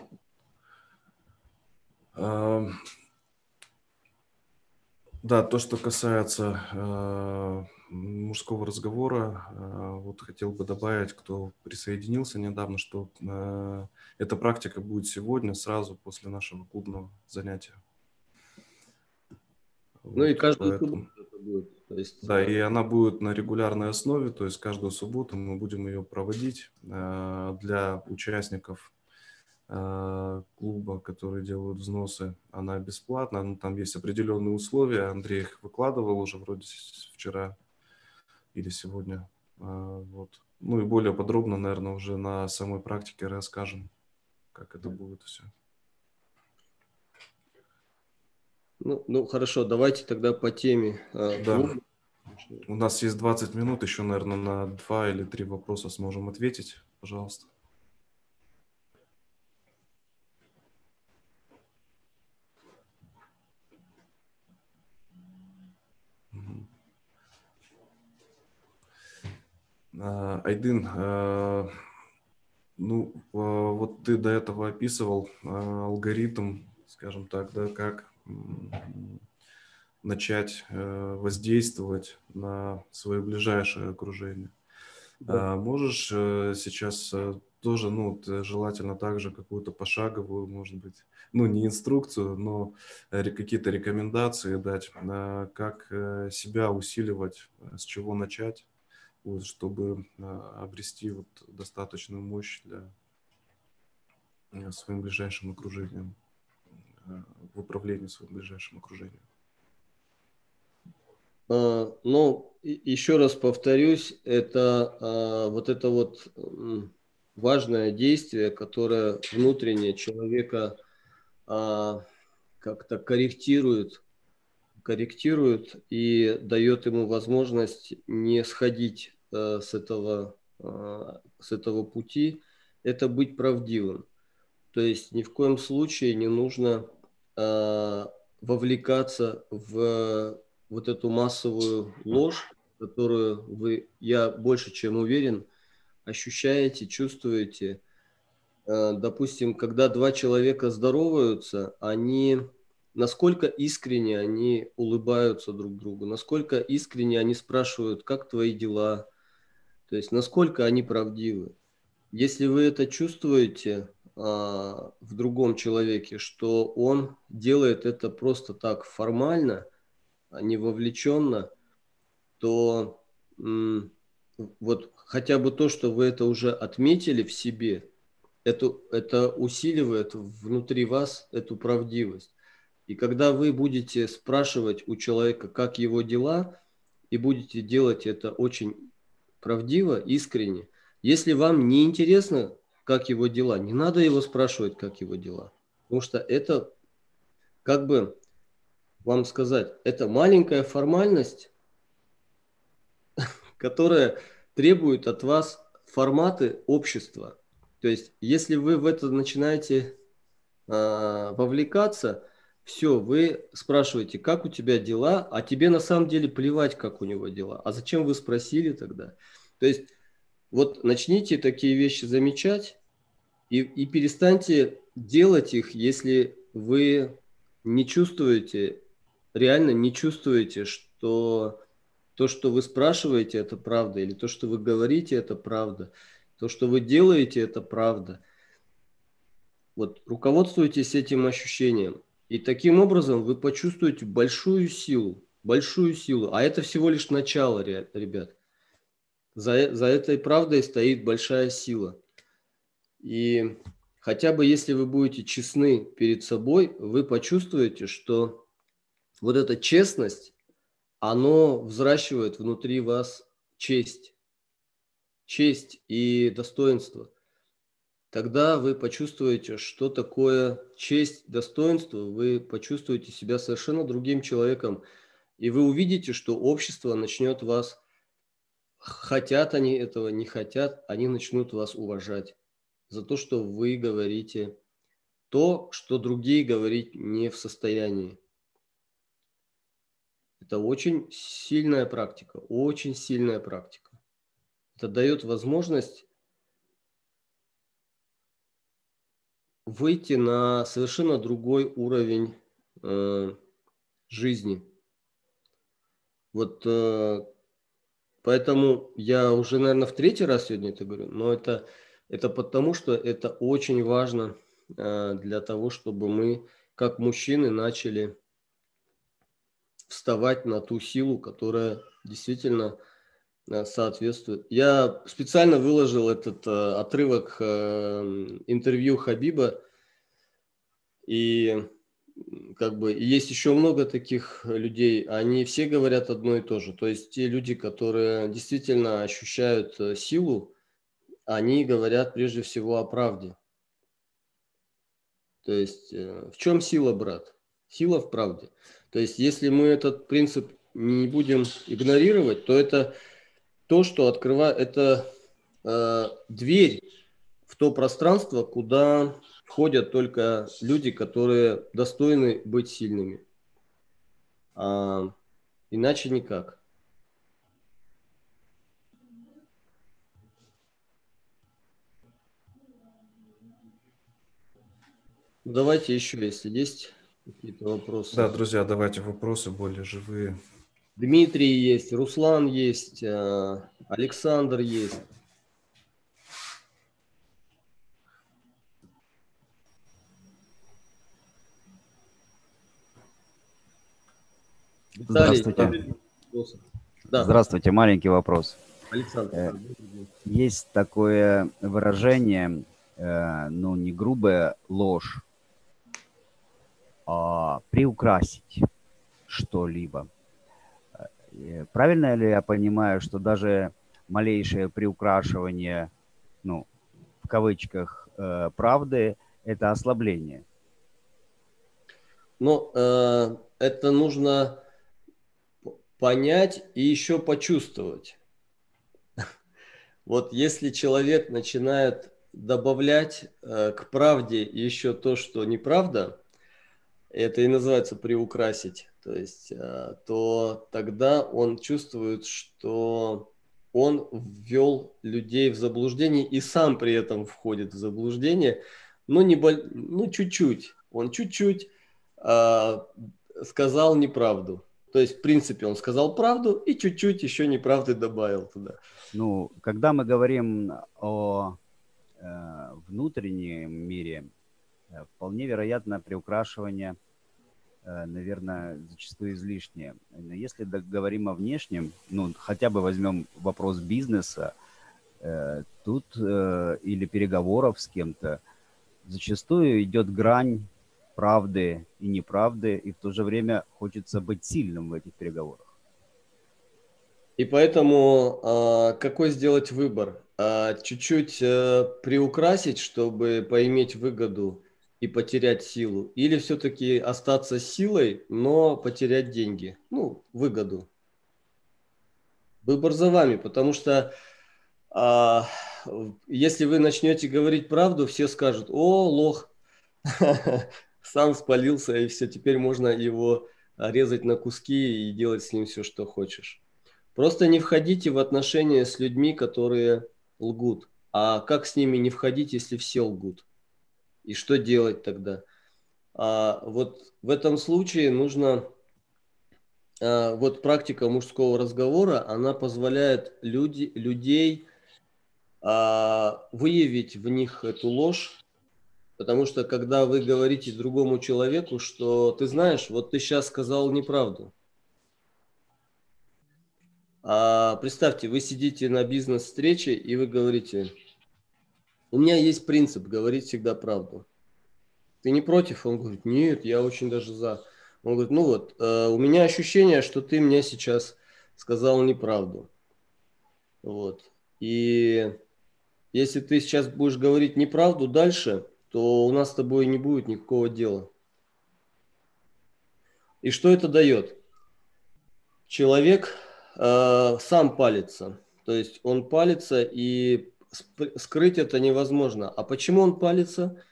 Да, то, что касается э, мужского разговора, э, вот хотел бы добавить, кто присоединился недавно, что э, эта практика будет сегодня, сразу после нашего клубного занятия. Ну вот, и каждую поэтому... субботу это будет. То есть... Да, и она будет на регулярной основе, то есть каждую субботу мы будем ее проводить э, для участников Э, клуба, которые делают взносы, она бесплатна. Ну, там есть определенные условия. Андрей их выкладывал уже вроде вчера или сегодня. Э, вот. Ну и более подробно, наверное, уже на самой практике расскажем, как это будет все. Ну, ну хорошо, давайте тогда по теме. Э, да. У нас есть 20 минут, еще, наверное, на два или три вопроса сможем ответить. Пожалуйста. А, Айдын, а, ну, а, вот ты до этого описывал алгоритм, скажем так, да, как начать воздействовать на свое ближайшее окружение. Да. Можешь э, сейчас э, тоже, ну, желательно также какую-то пошаговую, может быть, ну, не инструкцию, но какие-то рекомендации дать, как э, себя усиливать, с чего начать? вот, чтобы а, обрести вот достаточную мощь для э, своим ближайшим окружением, э, в управлении своим ближайшим окружением. А, ну, еще раз повторюсь, это а, вот это вот важное действие, которое внутренне человека как-то корректирует корректирует и дает ему возможность не сходить э, с, этого, с этого пути, это быть правдивым. То есть ни в коем случае не нужно э, вовлекаться в вот эту массовую ложь, которую вы, я больше чем уверен, ощущаете, чувствуете. Э, допустим, когда два человека здороваются, они насколько искренне они улыбаются друг другу, насколько искренне они спрашивают, как твои дела, то есть насколько они правдивы. Если вы это чувствуете в другом человеке, что он делает это просто так формально, а не вовлеченно, то вот хотя бы то, что вы это уже отметили в себе, это, это усиливает внутри вас эту правдивость. И когда вы будете спрашивать у человека, как его дела, и будете делать это очень правдиво, искренне, если вам не интересно, как его дела, не надо его спрашивать, как его дела. Потому что это как бы вам сказать, это маленькая формальность, [LAUGHS] которая требует от вас форматы общества. То есть, если вы в это начинаете э, вовлекаться, все, вы спрашиваете, как у тебя дела, а тебе на самом деле плевать, как у него дела. А зачем вы спросили тогда? То есть, вот начните такие вещи замечать и, и перестаньте делать их, если вы не чувствуете, реально не чувствуете, что то, что вы спрашиваете, это правда, или то, что вы говорите, это правда, то, что вы делаете, это правда. Вот руководствуйтесь этим ощущением. И таким образом вы почувствуете большую силу, большую силу. А это всего лишь начало, ребят. За, за этой правдой стоит большая сила. И хотя бы если вы будете честны перед собой, вы почувствуете, что вот эта честность, оно взращивает внутри вас честь, честь и достоинство. Тогда вы почувствуете, что такое честь, достоинство, вы почувствуете себя совершенно другим человеком, и вы увидите, что общество начнет вас, хотят они этого, не хотят, они начнут вас уважать за то, что вы говорите то, что другие говорить не в состоянии. Это очень сильная практика, очень сильная практика. Это дает возможность выйти на совершенно другой уровень э, жизни. Вот э, поэтому я уже, наверное, в третий раз сегодня это говорю, но это, это потому, что это очень важно э, для того, чтобы мы, как мужчины, начали вставать на ту силу, которая действительно э, соответствует. Я специально выложил этот э, отрывок интервью Хабиба, и как бы есть еще много таких людей, они все говорят одно и то же. То есть те люди, которые действительно ощущают силу, они говорят прежде всего о правде. То есть в чем сила, брат? Сила в правде. То есть, если мы этот принцип не будем игнорировать, то это то, что открывает, это э, дверь в то пространство, куда входят только люди, которые достойны быть сильными. А, иначе никак. Давайте еще, если есть какие-то вопросы. Да, друзья, давайте вопросы более живые. Дмитрий есть, Руслан есть, э, Александр есть. Здравствуйте. Да. Здравствуйте, маленький вопрос. Александр. Э, есть такое выражение, э, ну не грубая ложь, а, приукрасить что-либо. Э, правильно ли я понимаю, что даже малейшее приукрашивание, ну, в кавычках, э, правды – это ослабление? Ну, э, это нужно понять и еще почувствовать. Вот если человек начинает добавлять э, к правде еще то, что неправда, это и называется приукрасить, то есть, э, то тогда он чувствует, что он ввел людей в заблуждение и сам при этом входит в заблуждение, но не боль... ну чуть-чуть, он чуть-чуть э, сказал неправду. То есть, в принципе, он сказал правду и чуть-чуть еще неправды добавил туда. Ну, когда мы говорим о э, внутреннем мире, вполне вероятно приукрашивание, э, наверное, зачастую излишнее. Но если говорим о внешнем, ну, хотя бы возьмем вопрос бизнеса, э, тут или переговоров с кем-то, зачастую идет грань правды и неправды, и в то же время хочется быть сильным в этих переговорах. И поэтому а, какой сделать выбор? А, чуть-чуть приукрасить, чтобы поиметь выгоду и потерять силу, или все-таки остаться силой, но потерять деньги, ну, выгоду. Выбор за вами, потому что а, если вы начнете говорить правду, все скажут, о, лох, [LAUGHS] сам спалился, и все, теперь можно его резать на куски и делать с ним все, что хочешь. Просто не входите в отношения с людьми, которые лгут. А как с ними не входить, если все лгут? И что делать тогда? А вот в этом случае нужно, а, вот практика мужского разговора, она позволяет люди, людей а, выявить в них эту ложь, потому что когда вы говорите другому человеку, что ты знаешь, вот ты сейчас сказал неправду. А представьте, вы сидите на бизнес-встрече и вы говорите, у меня есть принцип говорить всегда правду. Ты не против? Он говорит, нет, я очень даже за. Он говорит, ну вот, э, у меня ощущение, что ты мне сейчас сказал неправду. Вот. И если ты сейчас будешь говорить неправду дальше, то у нас с тобой не будет никакого дела. И что это дает? Человек э, сам палится. То есть он палится и скрыть это невозможно. А почему он палится?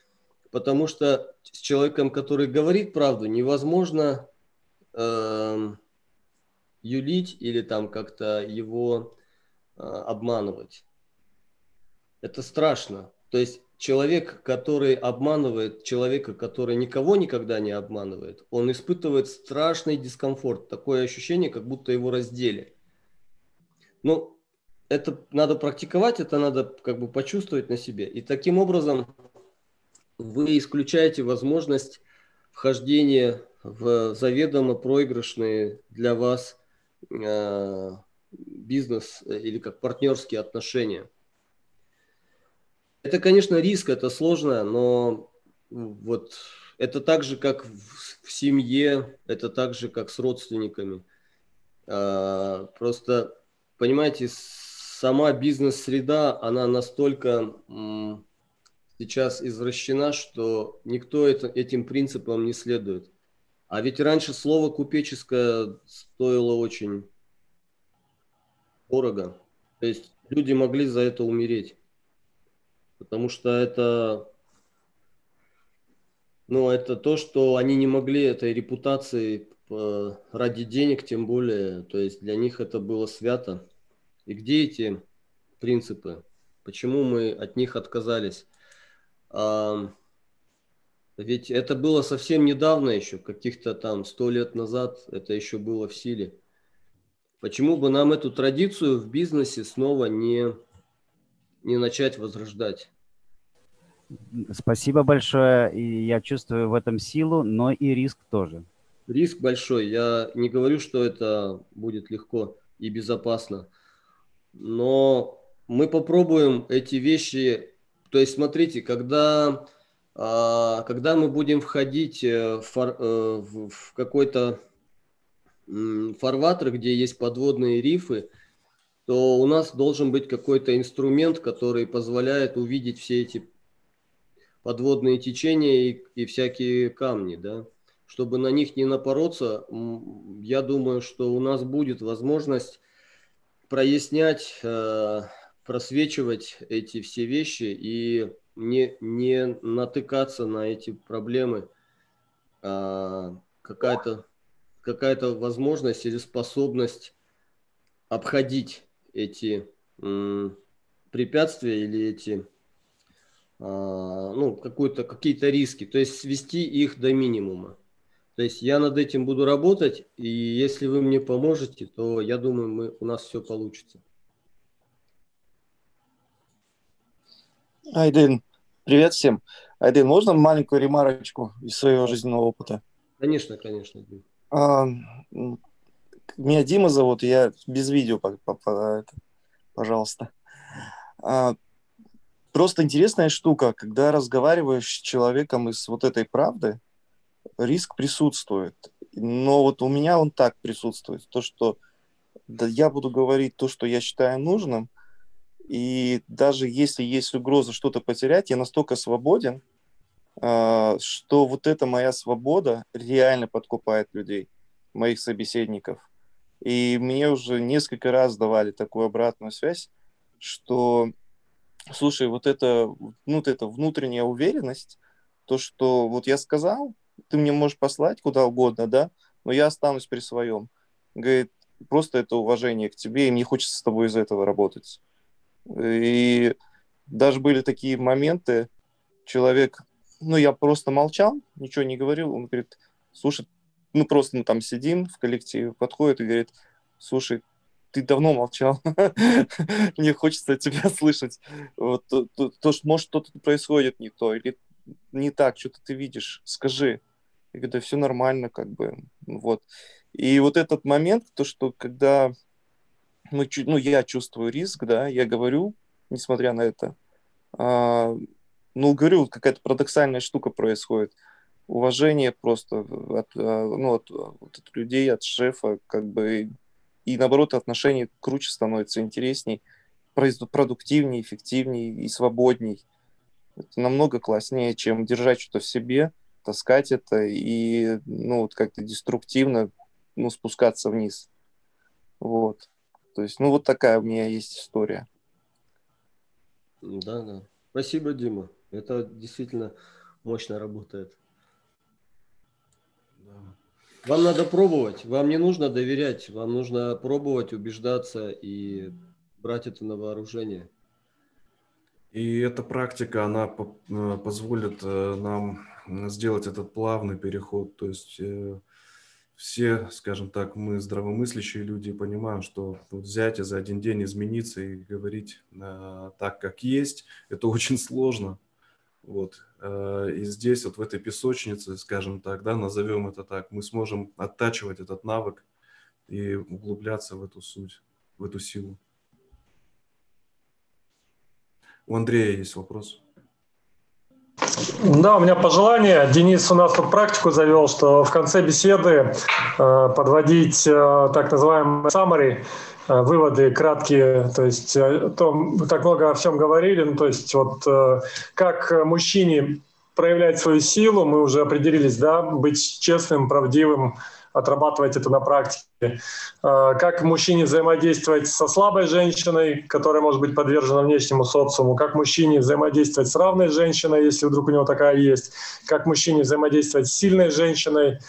Потому что с человеком, который говорит правду, невозможно э, юлить или там как-то его э, обманывать. Это страшно. То есть человек, который обманывает человека, который никого никогда не обманывает, он испытывает страшный дискомфорт, такое ощущение, как будто его раздели. Ну, это надо практиковать, это надо как бы почувствовать на себе. И таким образом вы исключаете возможность вхождения в заведомо проигрышные для вас э, бизнес или как партнерские отношения. Это, конечно, риск, это сложно, но вот это так же, как в, семье, это так же, как с родственниками. Э, просто, понимаете, сама бизнес-среда, она настолько сейчас извращена, что никто это, этим принципам не следует. А ведь раньше слово купеческое стоило очень дорого. То есть люди могли за это умереть. Потому что это, ну, это то, что они не могли этой репутации э, ради денег, тем более. То есть для них это было свято. И где эти принципы? Почему мы от них отказались? А, ведь это было совсем недавно еще, каких-то там сто лет назад это еще было в силе. Почему бы нам эту традицию в бизнесе снова не, не начать возрождать? Спасибо большое. И я чувствую в этом силу, но и риск тоже. Риск большой. Я не говорю, что это будет легко и безопасно но мы попробуем эти вещи, то есть смотрите, когда, а, когда мы будем входить э, э, в какой-то фарватер, где есть подводные рифы, то у нас должен быть какой-то инструмент, который позволяет увидеть все эти подводные течения и, и всякие камни, да. Чтобы на них не напороться, я думаю, что у нас будет возможность прояснять, э, просвечивать эти все вещи и не, не натыкаться на эти проблемы. А, какая-то какая возможность или способность обходить эти препятствия или эти а, ну, какие-то риски, то есть свести их до минимума. То есть я над этим буду работать, и если вы мне поможете, то я думаю, мы, у нас все получится. Айден, привет всем. Айден, можно маленькую ремарочку из своего жизненного опыта? Конечно, конечно. А, меня Дима зовут, я без видео, пожалуйста. А, просто интересная штука, когда разговариваешь с человеком из вот этой правды, риск присутствует. Но вот у меня он так присутствует. То, что да, я буду говорить то, что я считаю нужным, и даже если есть угроза что-то потерять, я настолько свободен, а, что вот эта моя свобода реально подкупает людей, моих собеседников. И мне уже несколько раз давали такую обратную связь, что, слушай, вот это, ну, вот эта внутренняя уверенность, то, что вот я сказал, ты мне можешь послать куда угодно, да, но я останусь при своем. Говорит, просто это уважение к тебе, и мне хочется с тобой из этого работать. И даже были такие моменты, человек, ну, я просто молчал, ничего не говорил, он говорит, слушай, ну, просто мы там сидим в коллективе, подходит и говорит, слушай, ты давно молчал, [LAUGHS] мне хочется тебя [LAUGHS] слышать. Вот, то, то, то, может, что-то происходит не то, или не так, что-то ты видишь, скажи. Я говорю, да все нормально, как бы, вот. И вот этот момент, то, что когда мы, ну, я чувствую риск, да, я говорю, несмотря на это, а, ну, говорю, какая-то парадоксальная штука происходит. Уважение просто от, а, ну, от, от людей, от шефа, как бы, и наоборот, отношения круче становятся, интересней, продуктивнее, эффективнее и свободней. Это намного класснее, чем держать что-то в себе, таскать это и, ну, вот как-то деструктивно, ну, спускаться вниз. Вот. То есть, ну, вот такая у меня есть история. Да, да. Спасибо, Дима. Это действительно мощно работает. Вам надо пробовать, вам не нужно доверять, вам нужно пробовать, убеждаться и брать это на вооружение. И эта практика, она э, позволит э, нам сделать этот плавный переход. То есть э, все, скажем так, мы здравомыслящие люди понимаем, что взять и за один день измениться и говорить так, как есть, это очень сложно. Вот. И здесь, вот в этой песочнице, скажем так, да, назовем это так, мы сможем оттачивать этот навык и углубляться в эту суть, в эту силу. У Андрея есть вопрос. Да, у меня пожелание. Денис у нас тут практику завел, что в конце беседы э, подводить э, так называемый summary, э, выводы краткие, то есть э, то, так много о всем говорили, ну, то есть вот э, как мужчине проявлять свою силу, мы уже определились, да, быть честным, правдивым, отрабатывать это на практике. А, как мужчине взаимодействовать со слабой женщиной, которая может быть подвержена внешнему социуму, как мужчине взаимодействовать с равной женщиной, если вдруг у него такая есть, как мужчине взаимодействовать с сильной женщиной.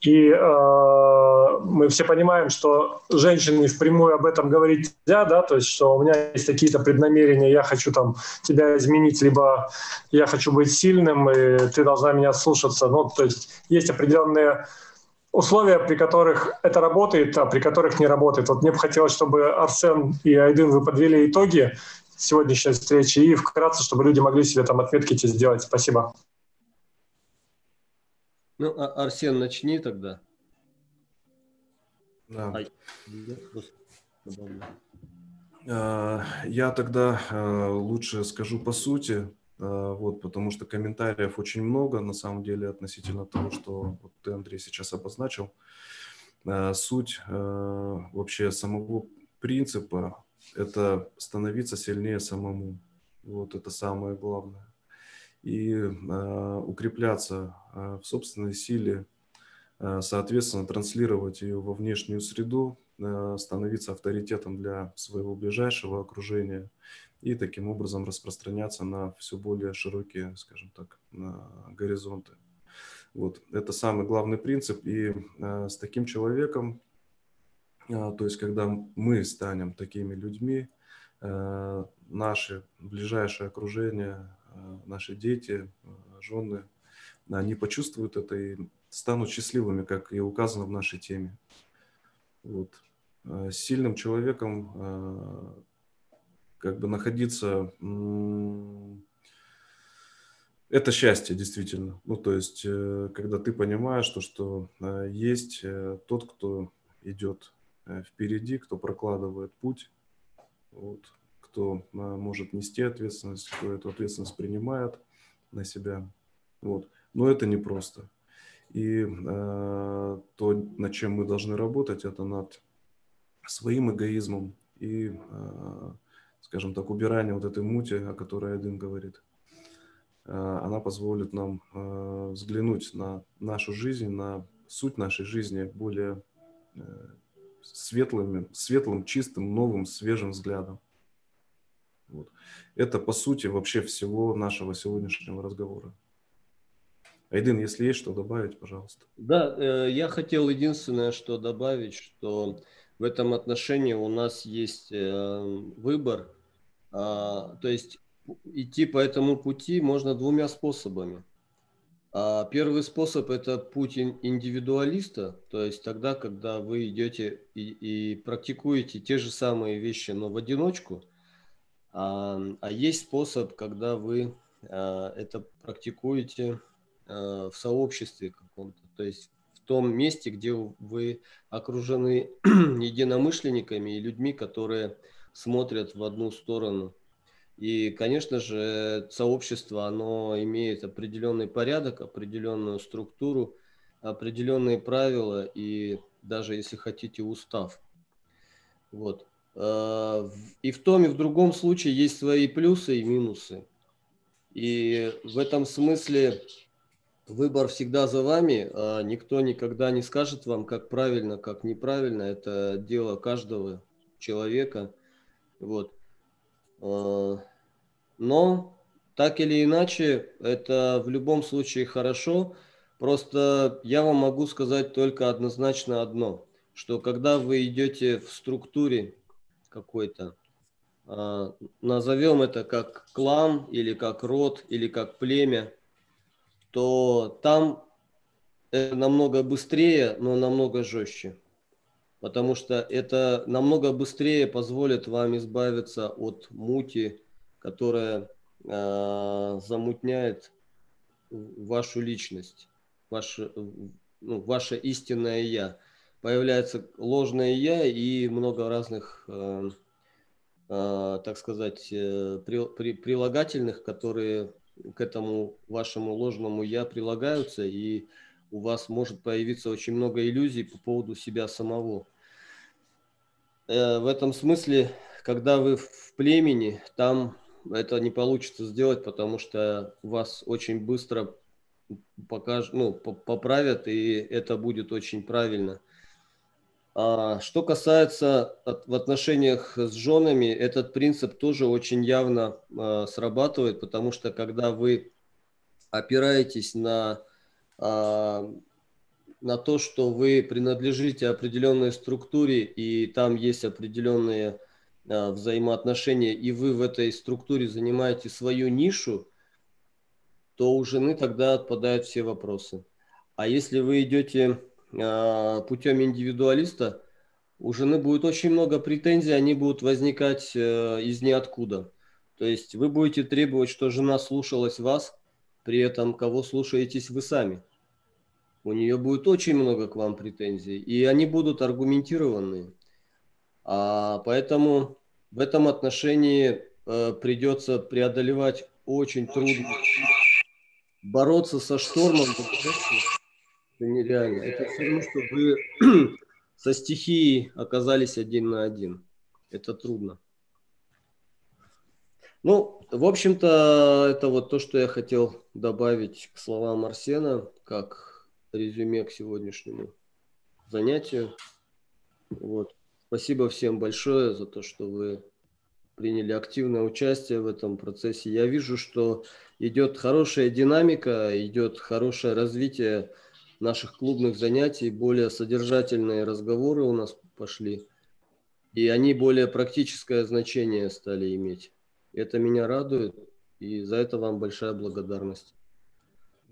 И э, мы все понимаем, что женщине впрямую об этом говорить нельзя, да, то есть что у меня есть какие-то преднамерения, я хочу там тебя изменить, либо я хочу быть сильным, и ты должна меня слушаться. Ну, то есть есть определенные условия, при которых это работает, а при которых не работает. Вот мне бы хотелось, чтобы Арсен и Айдын вы подвели итоги сегодняшней встречи и вкратце, чтобы люди могли себе там отметки эти сделать. Спасибо. Ну, а Арсен, начни тогда. Да. А, я тогда а, лучше скажу по сути. А, вот, потому что комментариев очень много, на самом деле, относительно того, что вот ты, Андрей, сейчас обозначил. А, суть а, вообще самого принципа – это становиться сильнее самому. Вот это самое главное. И укрепляться в собственной силе, соответственно, транслировать ее во внешнюю среду, становиться авторитетом для своего ближайшего окружения – и таким образом распространяться на все более широкие, скажем так, горизонты. Вот. Это самый главный принцип. И э, с таким человеком, э, то есть когда мы станем такими людьми, э, наше ближайшее окружение, э, наши дети, жены, они почувствуют это и станут счастливыми, как и указано в нашей теме. Вот. С сильным человеком как бы находиться... Это счастье, действительно. Ну, то есть, э, когда ты понимаешь, что, что э, есть э, тот, кто идет впереди, кто прокладывает путь, вот, кто может нести ответственность, кто эту ответственность принимает на себя. Вот. Но это непросто. И э, то, над чем мы должны работать, это над своим эгоизмом и э, скажем так, убирание вот этой мути, о которой один говорит. она позволит нам взглянуть на нашу жизнь, на суть нашей жизни более светлыми, светлым, чистым, новым, свежим взглядом. Вот. Это, по сути, вообще всего нашего сегодняшнего разговора. Айдын, если есть что добавить, пожалуйста. Да, э, я хотел единственное, что добавить, что в этом отношении у нас есть э, выбор. А, то есть идти по этому пути можно двумя способами. А первый способ – это путь индивидуалиста, то есть тогда, когда вы идете и, и практикуете те же самые вещи, но в одиночку. А, а есть способ, когда вы а, это практикуете а, в сообществе каком-то, то есть в том месте, где вы окружены [CLEARS THROAT] единомышленниками и людьми, которые смотрят в одну сторону – и, конечно же, сообщество, оно имеет определенный порядок, определенную структуру, определенные правила и даже, если хотите, устав. Вот. А, и в том, и в другом случае есть свои плюсы и минусы. И в этом смысле выбор всегда за вами. А никто никогда не скажет вам, как правильно, как неправильно. Это дело каждого человека. Вот. А, но так или иначе, это в любом случае хорошо. Просто я вам могу сказать только однозначно одно, что когда вы идете в структуре какой-то, а, назовем это как клан или как род или как племя, то там намного быстрее, но намного жестче. Потому что это намного быстрее позволит вам избавиться от мути, которая э, замутняет вашу личность, ваше, ну, ваше истинное я. Появляется ложное я и много разных, э, э, так сказать, э, при, при, прилагательных, которые к этому вашему ложному я прилагаются, и у вас может появиться очень много иллюзий по поводу себя самого. Э, в этом смысле, когда вы в племени, там это не получится сделать, потому что вас очень быстро покажут, ну, поправят, и это будет очень правильно. А что касается от, в отношениях с женами, этот принцип тоже очень явно а, срабатывает, потому что когда вы опираетесь на, на то, что вы принадлежите определенной структуре, и там есть определенные а, взаимоотношения, и вы в этой структуре занимаете свою нишу, то у жены тогда отпадают все вопросы. А если вы идете а, путем индивидуалиста, у жены будет очень много претензий, они будут возникать э, из ниоткуда. То есть вы будете требовать, что жена слушалась вас, при этом кого слушаетесь вы сами. У нее будет очень много к вам претензий, и они будут аргументированные. А, поэтому в этом отношении э, придется преодолевать очень трудно. Бороться со штормом это нереально. Это все равно, что вы [CLEARS THROAT] со стихией оказались один на один. Это трудно. Ну, в общем-то, это вот то, что я хотел добавить к словам Арсена, как резюме к сегодняшнему занятию. Вот. Спасибо всем большое за то, что вы приняли активное участие в этом процессе. Я вижу, что идет хорошая динамика, идет хорошее развитие наших клубных занятий, более содержательные разговоры у нас пошли, и они более практическое значение стали иметь. Это меня радует, и за это вам большая благодарность.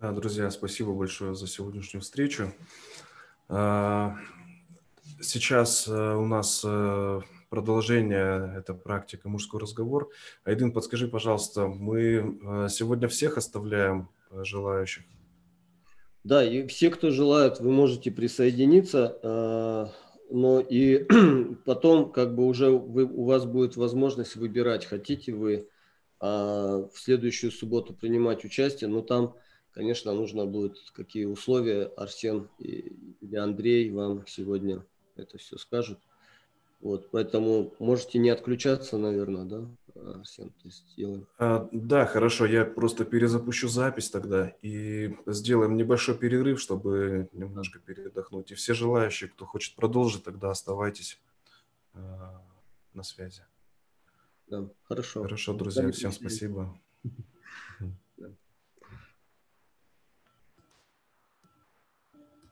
Да, друзья, спасибо большое за сегодняшнюю встречу. А, Сейчас э, у нас э, продолжение, это практика «Мужской разговор». Айдын, подскажи, пожалуйста, мы э, сегодня всех оставляем желающих? Да, и все, кто желает, вы можете присоединиться, но и [CLEARS THROAT] потом как бы уже вы, у вас будет возможность выбирать, хотите вы в следующую субботу принимать участие, но там, конечно, нужно будет, какие условия Арсен или Андрей вам сегодня это все скажут. Вот, поэтому можете не отключаться, наверное, да, Арсен, то есть сделаем. А, да, хорошо, я просто перезапущу запись тогда и сделаем небольшой перерыв, чтобы немножко передохнуть. И все желающие, кто хочет продолжить, тогда оставайтесь а, на связи. Да, хорошо. Хорошо, друзья, всем спасибо.